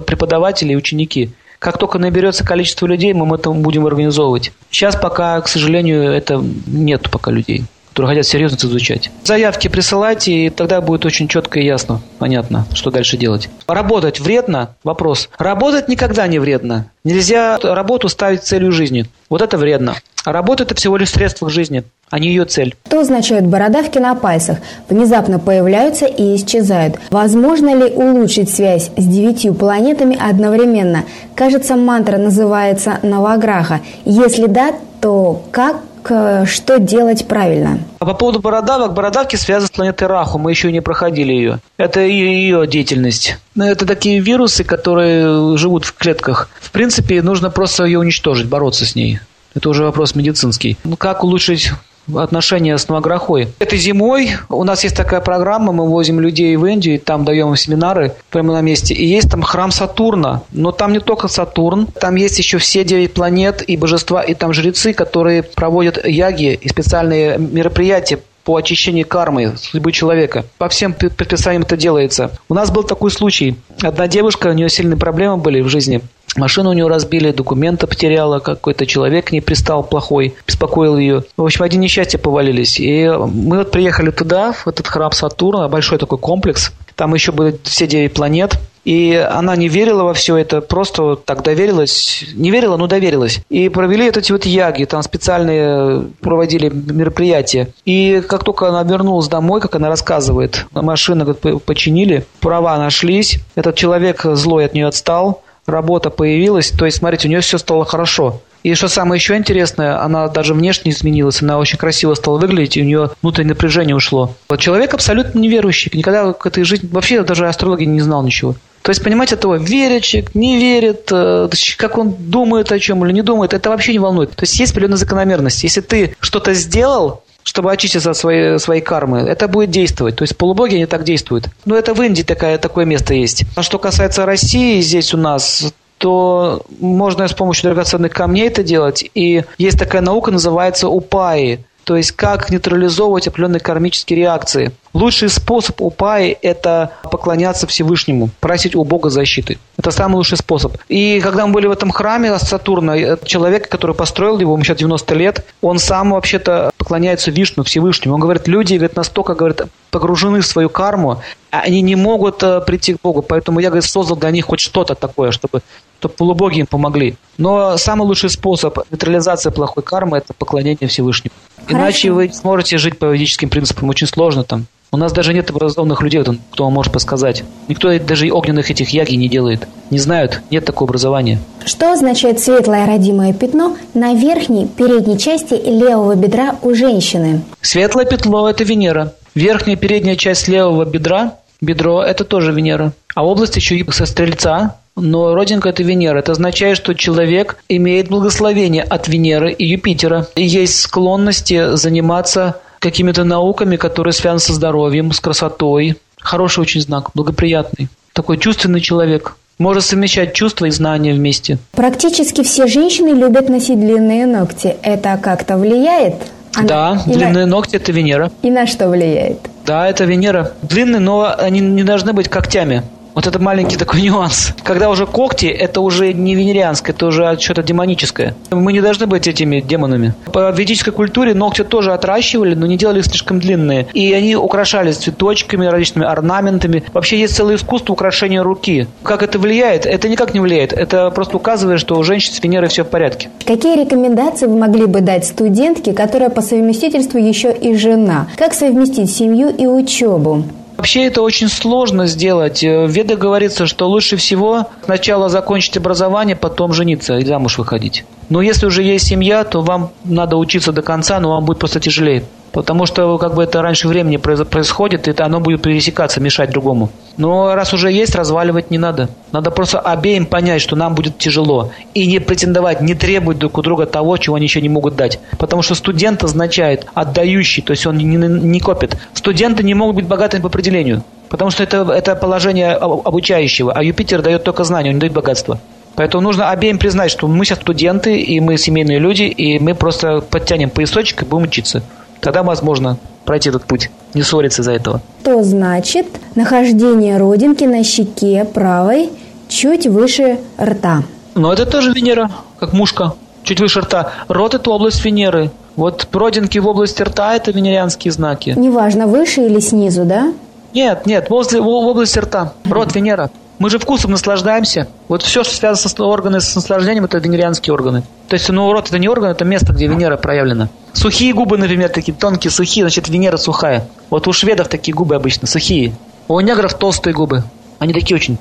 преподаватели и ученики. Как только наберется количество людей, мы это будем организовывать. Сейчас пока, к сожалению, это нет пока людей которые хотят серьезно изучать. Заявки присылайте, и тогда будет очень четко и ясно, понятно, что дальше делать. Работать вредно? Вопрос. Работать никогда не вредно. Нельзя работу ставить целью жизни. Вот это вредно. А работа – это всего лишь средство к жизни, а не ее цель. Что означают бородавки на пальцах? Внезапно появляются и исчезают. Возможно ли улучшить связь с девятью планетами одновременно? Кажется, мантра называется Наваграха. Если да, то как что делать правильно? А по поводу бородавок, бородавки связаны с планетой Раху, мы еще не проходили ее. Это ее деятельность. Это такие вирусы, которые живут в клетках. В принципе, нужно просто ее уничтожить, бороться с ней. Это уже вопрос медицинский. Ну, как улучшить отношения с Новограхой. Этой зимой у нас есть такая программа, мы возим людей в Индию, там даем семинары прямо на месте. И есть там храм Сатурна. Но там не только Сатурн, там есть еще все девять планет и божества, и там жрецы, которые проводят яги и специальные мероприятия по очищению кармы судьбы человека. По всем предписаниям это делается. У нас был такой случай. Одна девушка, у нее сильные проблемы были в жизни. Машину у нее разбили, документы потеряла, какой-то человек не пристал плохой, беспокоил ее. В общем, один несчастье повалились. И мы вот приехали туда, в этот храм Сатурна, большой такой комплекс. Там еще были все девять планет. И она не верила во все это, просто вот так доверилась. Не верила, но доверилась. И провели вот эти вот яги, там специальные проводили мероприятия. И как только она вернулась домой, как она рассказывает, машину починили, права нашлись, этот человек злой от нее отстал, работа появилась, то есть, смотрите, у нее все стало хорошо. И что самое еще интересное, она даже внешне изменилась, она очень красиво стала выглядеть, и у нее внутреннее напряжение ушло. Вот человек абсолютно неверующий, никогда к этой жизни, вообще даже астрологии не знал ничего. То есть, понимаете, того, верит человек, не верит, э, как он думает о чем или не думает, это вообще не волнует. То есть, есть определенная закономерность. Если ты что-то сделал, чтобы очиститься от своей, своей кармы, это будет действовать. То есть полубоги они так действуют. Но это в Индии такая, такое место есть. А что касается России, здесь у нас то можно с помощью драгоценных камней это делать. И есть такая наука, называется упаи то есть как нейтрализовывать определенные кармические реакции. Лучший способ упаи – это поклоняться Всевышнему, просить у Бога защиты. Это самый лучший способ. И когда мы были в этом храме Сатурна, человек, который построил его, ему сейчас 90 лет, он сам вообще-то поклоняется Вишну, Всевышнему. Он говорит, люди говорит, настолько говорит, погружены в свою карму, они не могут э, прийти к Богу. Поэтому я говорит, создал для них хоть что-то такое, чтобы чтобы полубоги им помогли. Но самый лучший способ нейтрализации плохой кармы – это поклонение Всевышнему. Хорошо. Иначе вы сможете жить по ведическим принципам. Очень сложно там. У нас даже нет образованных людей, кто вам может подсказать. Никто даже огненных этих яги не делает. Не знают, нет такого образования. Что означает светлое родимое пятно на верхней передней части левого бедра у женщины? Светлое пятно – это Венера. Верхняя передняя часть левого бедра, бедро – это тоже Венера. А область еще и со стрельца но родинка – это Венера. Это означает, что человек имеет благословение от Венеры и Юпитера. И есть склонности заниматься какими-то науками, которые связаны со здоровьем, с красотой. Хороший очень знак, благоприятный. Такой чувственный человек. Может совмещать чувства и знания вместе. Практически все женщины любят носить длинные ногти. Это как-то влияет? Она... Да, и длинные на... ногти – это Венера. И на что влияет? Да, это Венера. Длинные, но они не должны быть когтями. Вот это маленький такой [laughs] нюанс. Когда уже когти, это уже не венерианское, это уже что-то демоническое. Мы не должны быть этими демонами. По ведической культуре ногти тоже отращивали, но не делали слишком длинные. И они украшались цветочками, различными орнаментами. Вообще есть целое искусство украшения руки. Как это влияет? Это никак не влияет. Это просто указывает, что у женщин с Венерой все в порядке. Какие рекомендации вы могли бы дать студентке, которая по совместительству еще и жена? Как совместить семью и учебу? Вообще это очень сложно сделать. В Ведах говорится, что лучше всего сначала закончить образование, потом жениться и замуж выходить. Но если уже есть семья, то вам надо учиться до конца, но вам будет просто тяжелее. Потому что как бы это раньше времени происходит, и оно будет пересекаться, мешать другому. Но раз уже есть, разваливать не надо. Надо просто обеим понять, что нам будет тяжело. И не претендовать, не требовать друг у друга того, чего они еще не могут дать. Потому что студент означает отдающий, то есть он не, не копит. Студенты не могут быть богатыми по определению. Потому что это, это положение обучающего. А Юпитер дает только знания, он не дает богатство. Поэтому нужно обеим признать, что мы сейчас студенты, и мы семейные люди, и мы просто подтянем поясочек и будем учиться. Тогда возможно пройти этот путь, не ссориться из-за этого. Что значит нахождение родинки на щеке правой чуть выше рта? Но это тоже Венера, как мушка, чуть выше рта. Рот – это область Венеры. Вот родинки в области рта – это венерианские знаки. Неважно, выше или снизу, да? Нет, нет, возле, в области рта. Рот Венера. Мы же вкусом наслаждаемся. Вот все, что связано с органами с наслаждением, это венерианские органы. То есть, ну, рот это не орган, это место, где Венера проявлена. Сухие губы, например, такие тонкие, сухие, значит, Венера сухая. Вот у шведов такие губы обычно, сухие. У негров толстые губы. Они такие очень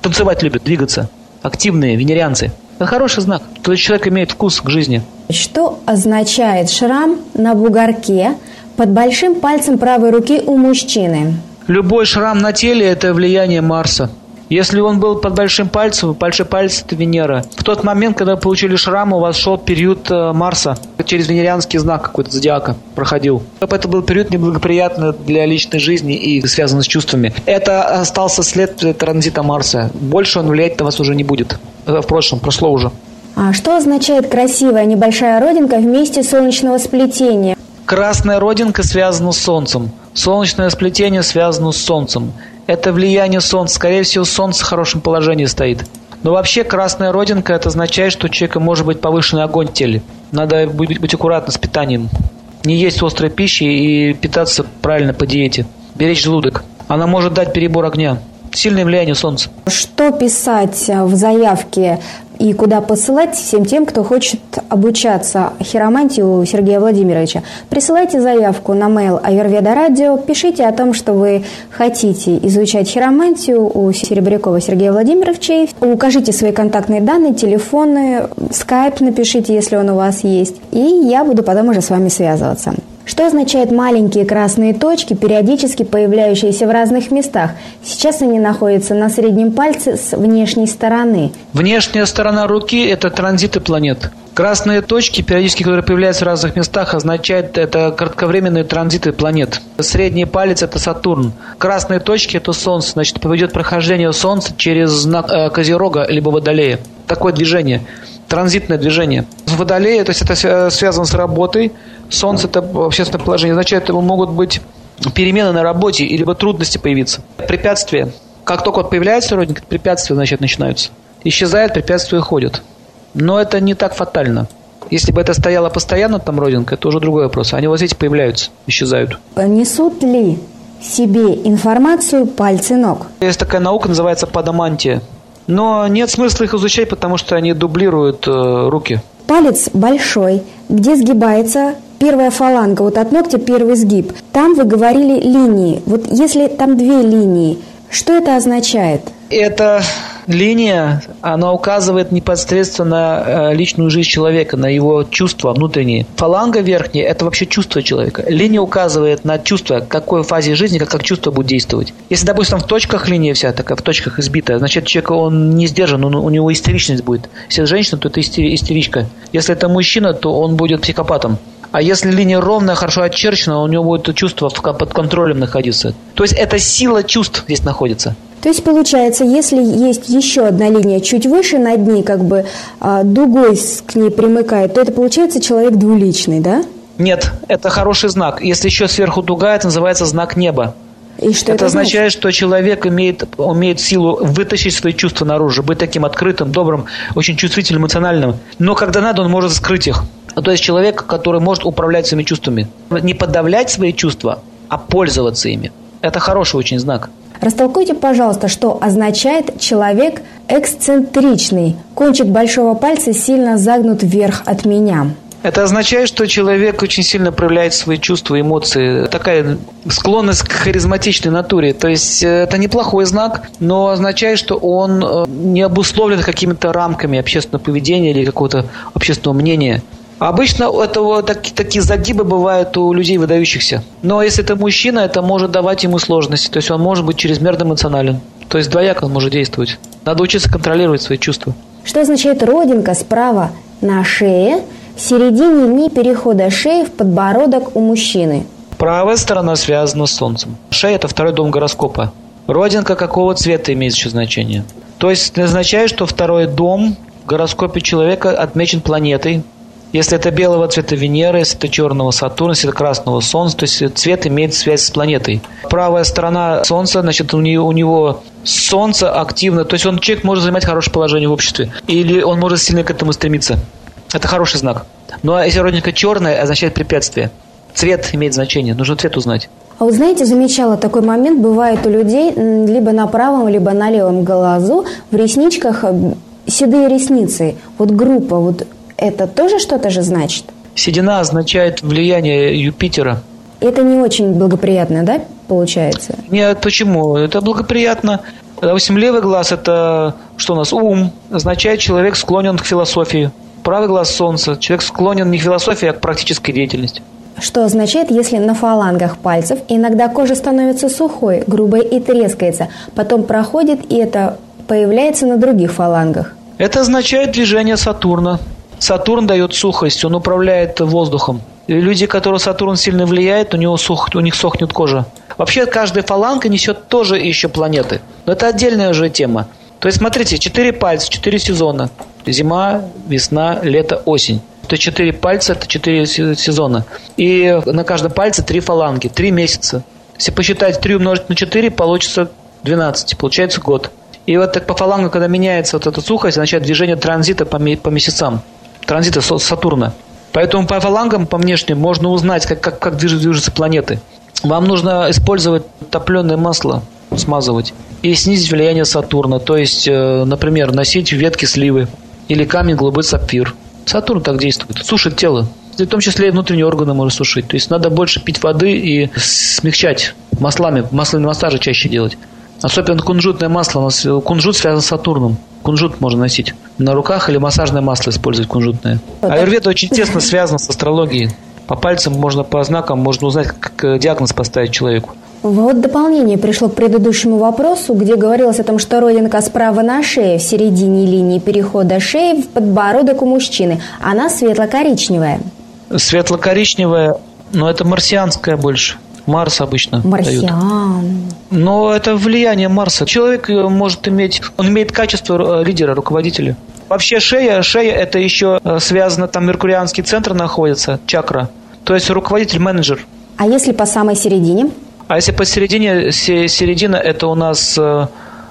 танцевать любят, двигаться. Активные, венерианцы. Это хороший знак. То есть человек имеет вкус к жизни. Что означает шрам на бугорке под большим пальцем правой руки у мужчины? Любой шрам на теле – это влияние Марса. Если он был под большим пальцем, большой палец – это Венера. В тот момент, когда вы получили шрам, у вас шел период э, Марса. Через венерианский знак какой-то зодиака проходил. Это был период неблагоприятный для личной жизни и связан с чувствами. Это остался след транзита Марса. Больше он влиять на вас уже не будет. В прошлом, прошло уже. А что означает красивая небольшая родинка вместе солнечного сплетения? Красная родинка связана с Солнцем. Солнечное сплетение связано с Солнцем. Это влияние Солнца. Скорее всего, Солнце в хорошем положении стоит. Но вообще красная родинка это означает, что у человека может быть повышенный огонь в теле. Надо быть, быть аккуратно с питанием. Не есть острой пищи и питаться правильно по диете. Беречь желудок. Она может дать перебор огня. Сильное влияние Солнца. Что писать в заявке и куда посылать всем тем, кто хочет обучаться хиромантии у Сергея Владимировича. Присылайте заявку на mail Аюрведа Радио, пишите о том, что вы хотите изучать хиромантию у Серебрякова Сергея Владимировича, укажите свои контактные данные, телефоны, скайп напишите, если он у вас есть, и я буду потом уже с вами связываться. Что означают маленькие красные точки, периодически появляющиеся в разных местах? Сейчас они находятся на среднем пальце с внешней стороны. Внешняя сторона руки – это транзиты планет. Красные точки, периодически, которые появляются в разных местах, означают это кратковременные транзиты планет. Средний палец – это Сатурн. Красные точки – это Солнце. Значит, поведет прохождение Солнца через знак э, Козерога либо Водолея. Такое движение транзитное движение. Водолея, то есть это связано с работой, Солнце – это общественное положение, означает, что могут быть перемены на работе или трудности появиться. Препятствия. Как только вот появляется родник, препятствия, значит, начинаются. Исчезает, препятствия уходят. Но это не так фатально. Если бы это стояло постоянно там родинка, это уже другой вопрос. Они вот эти появляются, исчезают. Несут ли себе информацию пальцы ног? Есть такая наука, называется падамантия. Но нет смысла их изучать, потому что они дублируют э, руки. Палец большой, где сгибается первая фаланга, вот от ногтя первый сгиб. Там вы говорили линии. Вот если там две линии, что это означает? Это линия, она указывает непосредственно на э, личную жизнь человека, на его чувства внутренние. Фаланга верхняя – это вообще чувство человека. Линия указывает на чувство, в какой фазе жизни, как, как чувство будет действовать. Если, допустим, в точках линия вся такая, в точках избитая, значит, человек, он не сдержан, он, у него истеричность будет. Если это женщина, то это истеричка. Если это мужчина, то он будет психопатом. А если линия ровная, хорошо очерчена, у него будет чувство под контролем находиться. То есть это сила чувств здесь находится. То есть получается, если есть еще одна линия чуть выше над ней, как бы а, дугой к ней примыкает, то это получается человек двуличный, да? Нет, это хороший знак. Если еще сверху дуга, это называется знак неба. И что это, это означает, значит? что человек имеет, имеет силу вытащить свои чувства наружу, быть таким открытым, добрым, очень чувствительным, эмоциональным. Но когда надо, он может скрыть их. То есть человек, который может управлять своими чувствами. Не подавлять свои чувства, а пользоваться ими. Это хороший очень знак. Растолкуйте, пожалуйста, что означает человек эксцентричный. Кончик большого пальца сильно загнут вверх от меня. Это означает, что человек очень сильно проявляет свои чувства, эмоции. Такая склонность к харизматичной натуре. То есть э, это неплохой знак, но означает, что он э, не обусловлен какими-то рамками общественного поведения или какого-то общественного мнения. Обычно это вот такие, загибы бывают у людей выдающихся. Но если это мужчина, это может давать ему сложности. То есть он может быть чрезмерно эмоционален. То есть двояко он может действовать. Надо учиться контролировать свои чувства. Что означает родинка справа на шее, в середине линии перехода шеи в подбородок у мужчины? Правая сторона связана с Солнцем. Шея – это второй дом гороскопа. Родинка какого цвета имеет еще значение? То есть означает, что второй дом в гороскопе человека отмечен планетой, если это белого цвета Венера, если это черного Сатурна, если это красного Солнца, то есть цвет имеет связь с планетой. Правая сторона Солнца, значит, у него, у него Солнце активно, то есть он человек может занимать хорошее положение в обществе, или он может сильно к этому стремиться. Это хороший знак. Но если родинка черная, означает препятствие. Цвет имеет значение, нужно цвет узнать. А вы знаете, замечала такой момент, бывает у людей либо на правом, либо на левом глазу в ресничках седые ресницы. Вот группа, вот это тоже что-то же значит? Седина означает влияние Юпитера. Это не очень благоприятно, да, получается? Нет, почему? Это благоприятно. Допустим, левый глаз – это что у нас? Ум. Означает, человек склонен к философии. Правый глаз – солнце. Человек склонен не к философии, а к практической деятельности. Что означает, если на фалангах пальцев иногда кожа становится сухой, грубой и трескается, потом проходит и это появляется на других фалангах? Это означает движение Сатурна. Сатурн дает сухость, он управляет воздухом. Люди, которые Сатурн сильно влияет, у, него сух, у них сохнет кожа. Вообще каждая фаланга несет тоже еще планеты. Но это отдельная уже тема. То есть смотрите, четыре пальца, четыре сезона. Зима, весна, лето, осень. Это четыре пальца, это четыре сезона. И на каждом пальце три фаланги, три месяца. Если посчитать 3 умножить на 4, получится 12, получается год. И вот так по фалангу, когда меняется вот эта сухость, означает движение транзита по, по месяцам. Транзита Сатурна. Поэтому по фалангам, по внешним, можно узнать, как, как, как движутся планеты. Вам нужно использовать топленое масло, смазывать, и снизить влияние Сатурна. То есть, э, например, носить ветки сливы или камень голубой сапфир. Сатурн так действует, сушит тело. В том числе и внутренние органы может сушить. То есть надо больше пить воды и смягчать маслами, масляные массажи чаще делать. Особенно кунжутное масло. Кунжут связан с Сатурном. Кунжут можно носить на руках или массажное масло использовать кунжутное. Аюрведа очень тесно связан с астрологией. По пальцам можно, по знакам можно узнать, как диагноз поставить человеку. Вот дополнение пришло к предыдущему вопросу, где говорилось о том, что родинка справа на шее, в середине линии перехода шеи в подбородок у мужчины. Она светло-коричневая. Светло-коричневая, но это марсианская больше. Марс обычно Марсиан. Дают. Но это влияние Марса. Человек э, может иметь, он имеет качество э, лидера, руководителя. Вообще шея, шея это еще э, связано, там меркурианский центр находится, чакра. То есть руководитель, менеджер. А если по самой середине? А если посередине, середина это у нас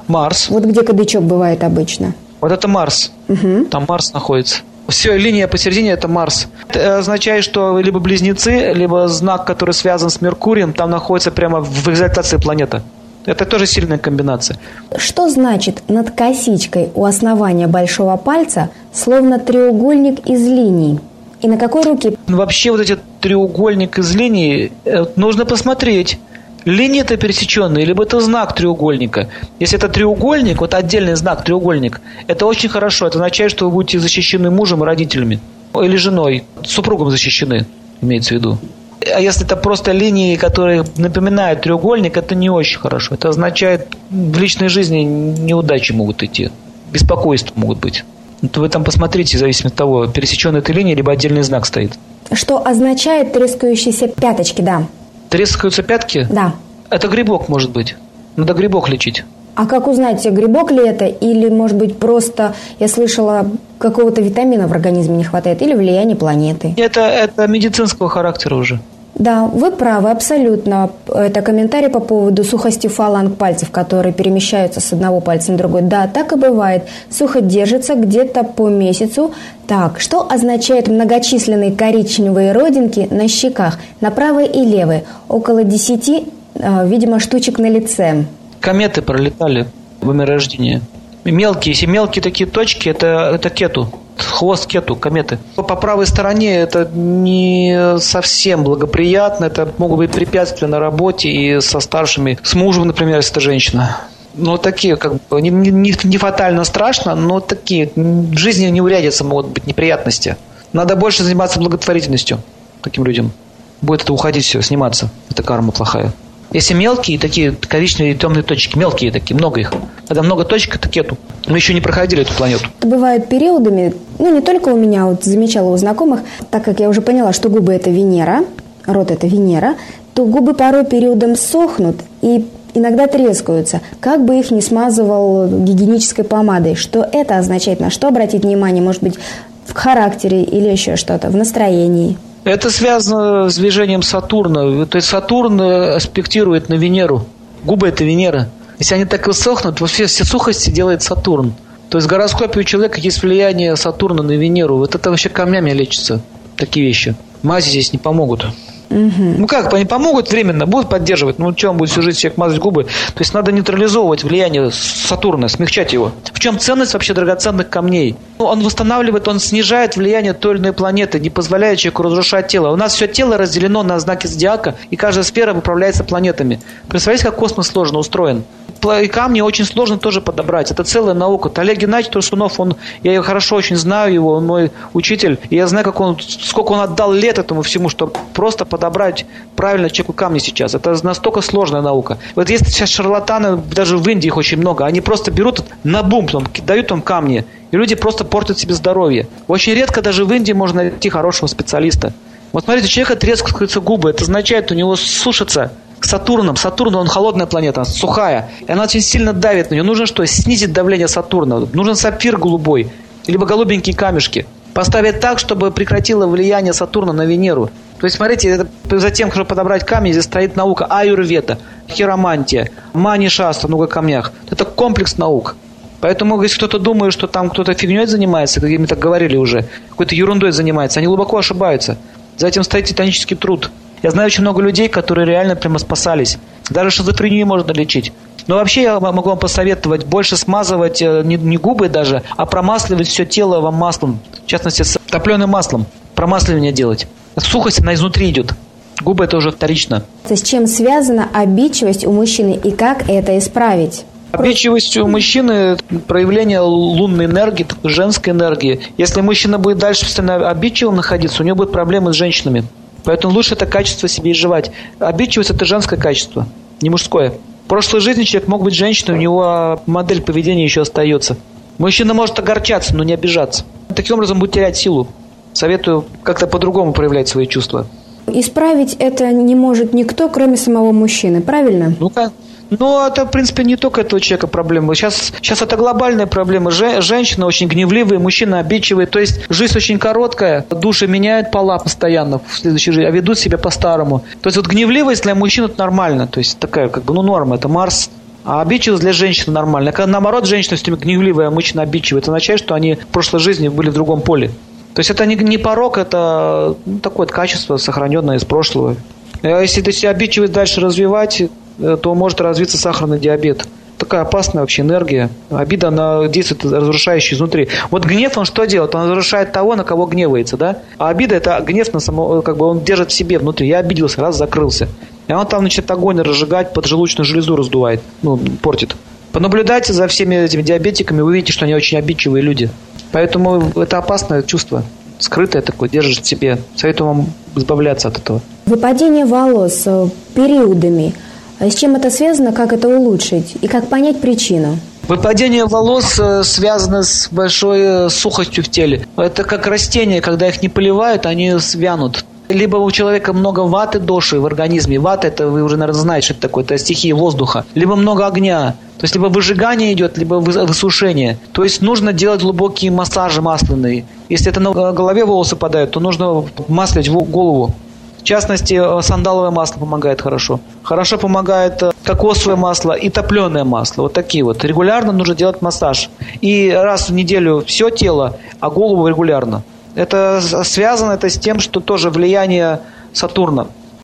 Марс. Вот где кадычок бывает обычно. Вот это Марс. Угу. Там Марс находится. Все, линия посередине – это Марс. Это означает, что либо близнецы, либо знак, который связан с Меркурием, там находится прямо в экзальтации планеты. Это тоже сильная комбинация. Что значит над косичкой у основания большого пальца словно треугольник из линий? И на какой руке? Ну, вообще вот эти треугольник из линий э, нужно посмотреть. Линия это пересеченная, либо это знак треугольника. Если это треугольник, вот отдельный знак треугольник, это очень хорошо. Это означает, что вы будете защищены мужем и родителями. Или женой. Супругом защищены, имеется в виду. А если это просто линии, которые напоминают треугольник, это не очень хорошо. Это означает, в личной жизни неудачи могут идти, беспокойства могут быть. Вот вы там посмотрите, в зависимости от того, пересеченная эта линия, либо отдельный знак стоит. Что означает трескающиеся пяточки, да. Трескаются пятки? Да. Это грибок, может быть. Надо грибок лечить. А как узнать, грибок ли это, или, может быть, просто, я слышала, какого-то витамина в организме не хватает, или влияние планеты? Это, это медицинского характера уже. Да, вы правы, абсолютно. Это комментарий по поводу сухости фаланг пальцев, которые перемещаются с одного пальца на другой. Да, так и бывает. Сухо держится где-то по месяцу. Так, что означают многочисленные коричневые родинки на щеках, на правой и левой? Около десяти, э, видимо, штучек на лице. Кометы пролетали в рождения. Мелкие, если мелкие такие точки, это, это кету хвост кету, кометы. По правой стороне это не совсем благоприятно, это могут быть препятствия на работе и со старшими, с мужем, например, если это женщина. Но такие, как бы, не, не, не фатально страшно, но такие, в жизни не могут быть неприятности. Надо больше заниматься благотворительностью таким людям. Будет это уходить все, сниматься. Это карма плохая. Если мелкие, такие коричневые темные точки, мелкие такие, много их. Когда много точек, это кету. Мы еще не проходили эту планету. Бывают периодами, ну не только у меня, вот замечала у знакомых, так как я уже поняла, что губы это Венера, рот это Венера, то губы порой периодом сохнут и иногда трескаются, как бы их не смазывал гигиенической помадой. Что это означает, на что обратить внимание, может быть, в характере или еще что-то, в настроении? Это связано с движением Сатурна. То есть Сатурн э, аспектирует на Венеру. Губы – это Венера. Если они так и сохнут, все, все сухости делает Сатурн. То есть в гороскопе у человека есть влияние Сатурна на Венеру. Вот это вообще камнями лечится, такие вещи. Мази здесь не помогут. Угу. Ну как, они помогут временно, будут поддерживать, ну он будет всю жизнь человек мазать губы. То есть надо нейтрализовывать влияние Сатурна, смягчать его. В чем ценность вообще драгоценных камней? Ну, он восстанавливает, он снижает влияние той или иной планеты, не позволяет человеку разрушать тело. У нас все тело разделено на знаки зодиака, и каждая сфера управляется планетами. Представляете, как космос сложно устроен? и камни очень сложно тоже подобрать. Это целая наука. Олег Геннадьевич Турсунов, он, я его хорошо очень знаю, его, он мой учитель. И я знаю, как он, сколько он отдал лет этому всему, чтобы просто подобрать правильно человеку камни сейчас. Это настолько сложная наука. Вот есть сейчас шарлатаны, даже в Индии их очень много, они просто берут на бум, там, дают там камни, и люди просто портят себе здоровье. Очень редко даже в Индии можно найти хорошего специалиста. Вот смотрите, у человека трескаются губы, это означает, у него сушатся Сатурном. Сатурн, он холодная планета, сухая. И она очень сильно давит на нее. Нужно что? Снизить давление Сатурна. Нужен сапфир голубой. Либо голубенькие камешки. Поставить так, чтобы прекратило влияние Сатурна на Венеру. То есть, смотрите, это, за тем, чтобы подобрать камни, здесь стоит наука аюрвета, хиромантия, мани-шаста, много камнях. Это комплекс наук. Поэтому, если кто-то думает, что там кто-то фигней занимается, как мы так говорили уже, какой-то ерундой занимается, они глубоко ошибаются. За этим стоит титанический труд. Я знаю очень много людей, которые реально прямо спасались. Даже шизофрению можно лечить. Но вообще я могу вам посоветовать больше смазывать э, не, не губы даже, а промасливать все тело вам маслом. В частности, с топленым маслом. Промасливание делать. Сухость, она изнутри идет. Губы это уже вторично. С чем связана обидчивость у мужчины и как это исправить? Обидчивость у мужчины – проявление лунной энергии, женской энергии. Если мужчина будет дальше постоянно обидчивым находиться, у него будут проблемы с женщинами. Поэтому лучше это качество себе изживать. Обидчивость – это женское качество, не мужское. В прошлой жизни человек мог быть женщиной, у него модель поведения еще остается. Мужчина может огорчаться, но не обижаться. Таким образом будет терять силу. Советую как-то по-другому проявлять свои чувства. Исправить это не может никто, кроме самого мужчины, правильно? Ну, ну, это, в принципе, не только этого человека проблема. Сейчас, сейчас это глобальная проблема. Же, женщины очень гневливые, мужчины обидчивые. То есть жизнь очень короткая, души меняют пола постоянно в следующей жизни, а ведут себя по-старому. То есть вот гневливость для мужчин это нормально. То есть такая как бы, ну, норма. Это Марс а обидчивость для женщины нормально. Когда наоборот женщина все время гневливая, а мужчина обидчивый, это означает, что они в прошлой жизни были в другом поле. То есть это не, не порог, это ну, такое качество, сохраненное из прошлого. А если ты себя обидчивость дальше развивать, Э, то может развиться сахарный диабет. Такая опасная вообще энергия. Обида, она действует разрушающе изнутри. Вот гнев, он что делает? Он разрушает того, на кого гневается, да? А обида – это гнев на само, как бы он держит в себе внутри. Я обиделся, раз, закрылся. И он там начинает огонь разжигать, поджелудочную железу раздувает, ну, портит. Понаблюдайте за всеми этими диабетиками, вы увидите, что они очень обидчивые люди. Поэтому это опасное чувство, скрытое такое, держишь в себе. Советую вам избавляться от этого. Выпадение волос э, периодами – а с чем это связано, как это улучшить и как понять причину? Выпадение волос э, связано с большой э, сухостью в теле. Это как растения, когда их не поливают, они свянут. Либо у человека много ваты доши в организме. Вата, это вы уже, наверное, знаете, что это такое. Это стихия воздуха. Либо много огня. То есть либо выжигание идет, либо высушение. То есть нужно делать глубокие массажи масляные. Если это на голове волосы падают, то нужно маслить голову. В частности, э, сандаловое масло помогает хорошо. Хорошо помогает э, кокосовое масло и топленое масло. Вот такие вот. Регулярно нужно делать массаж. И раз в неделю все тело, а голову регулярно. Это связано это с тем, что тоже влияние Сатурна.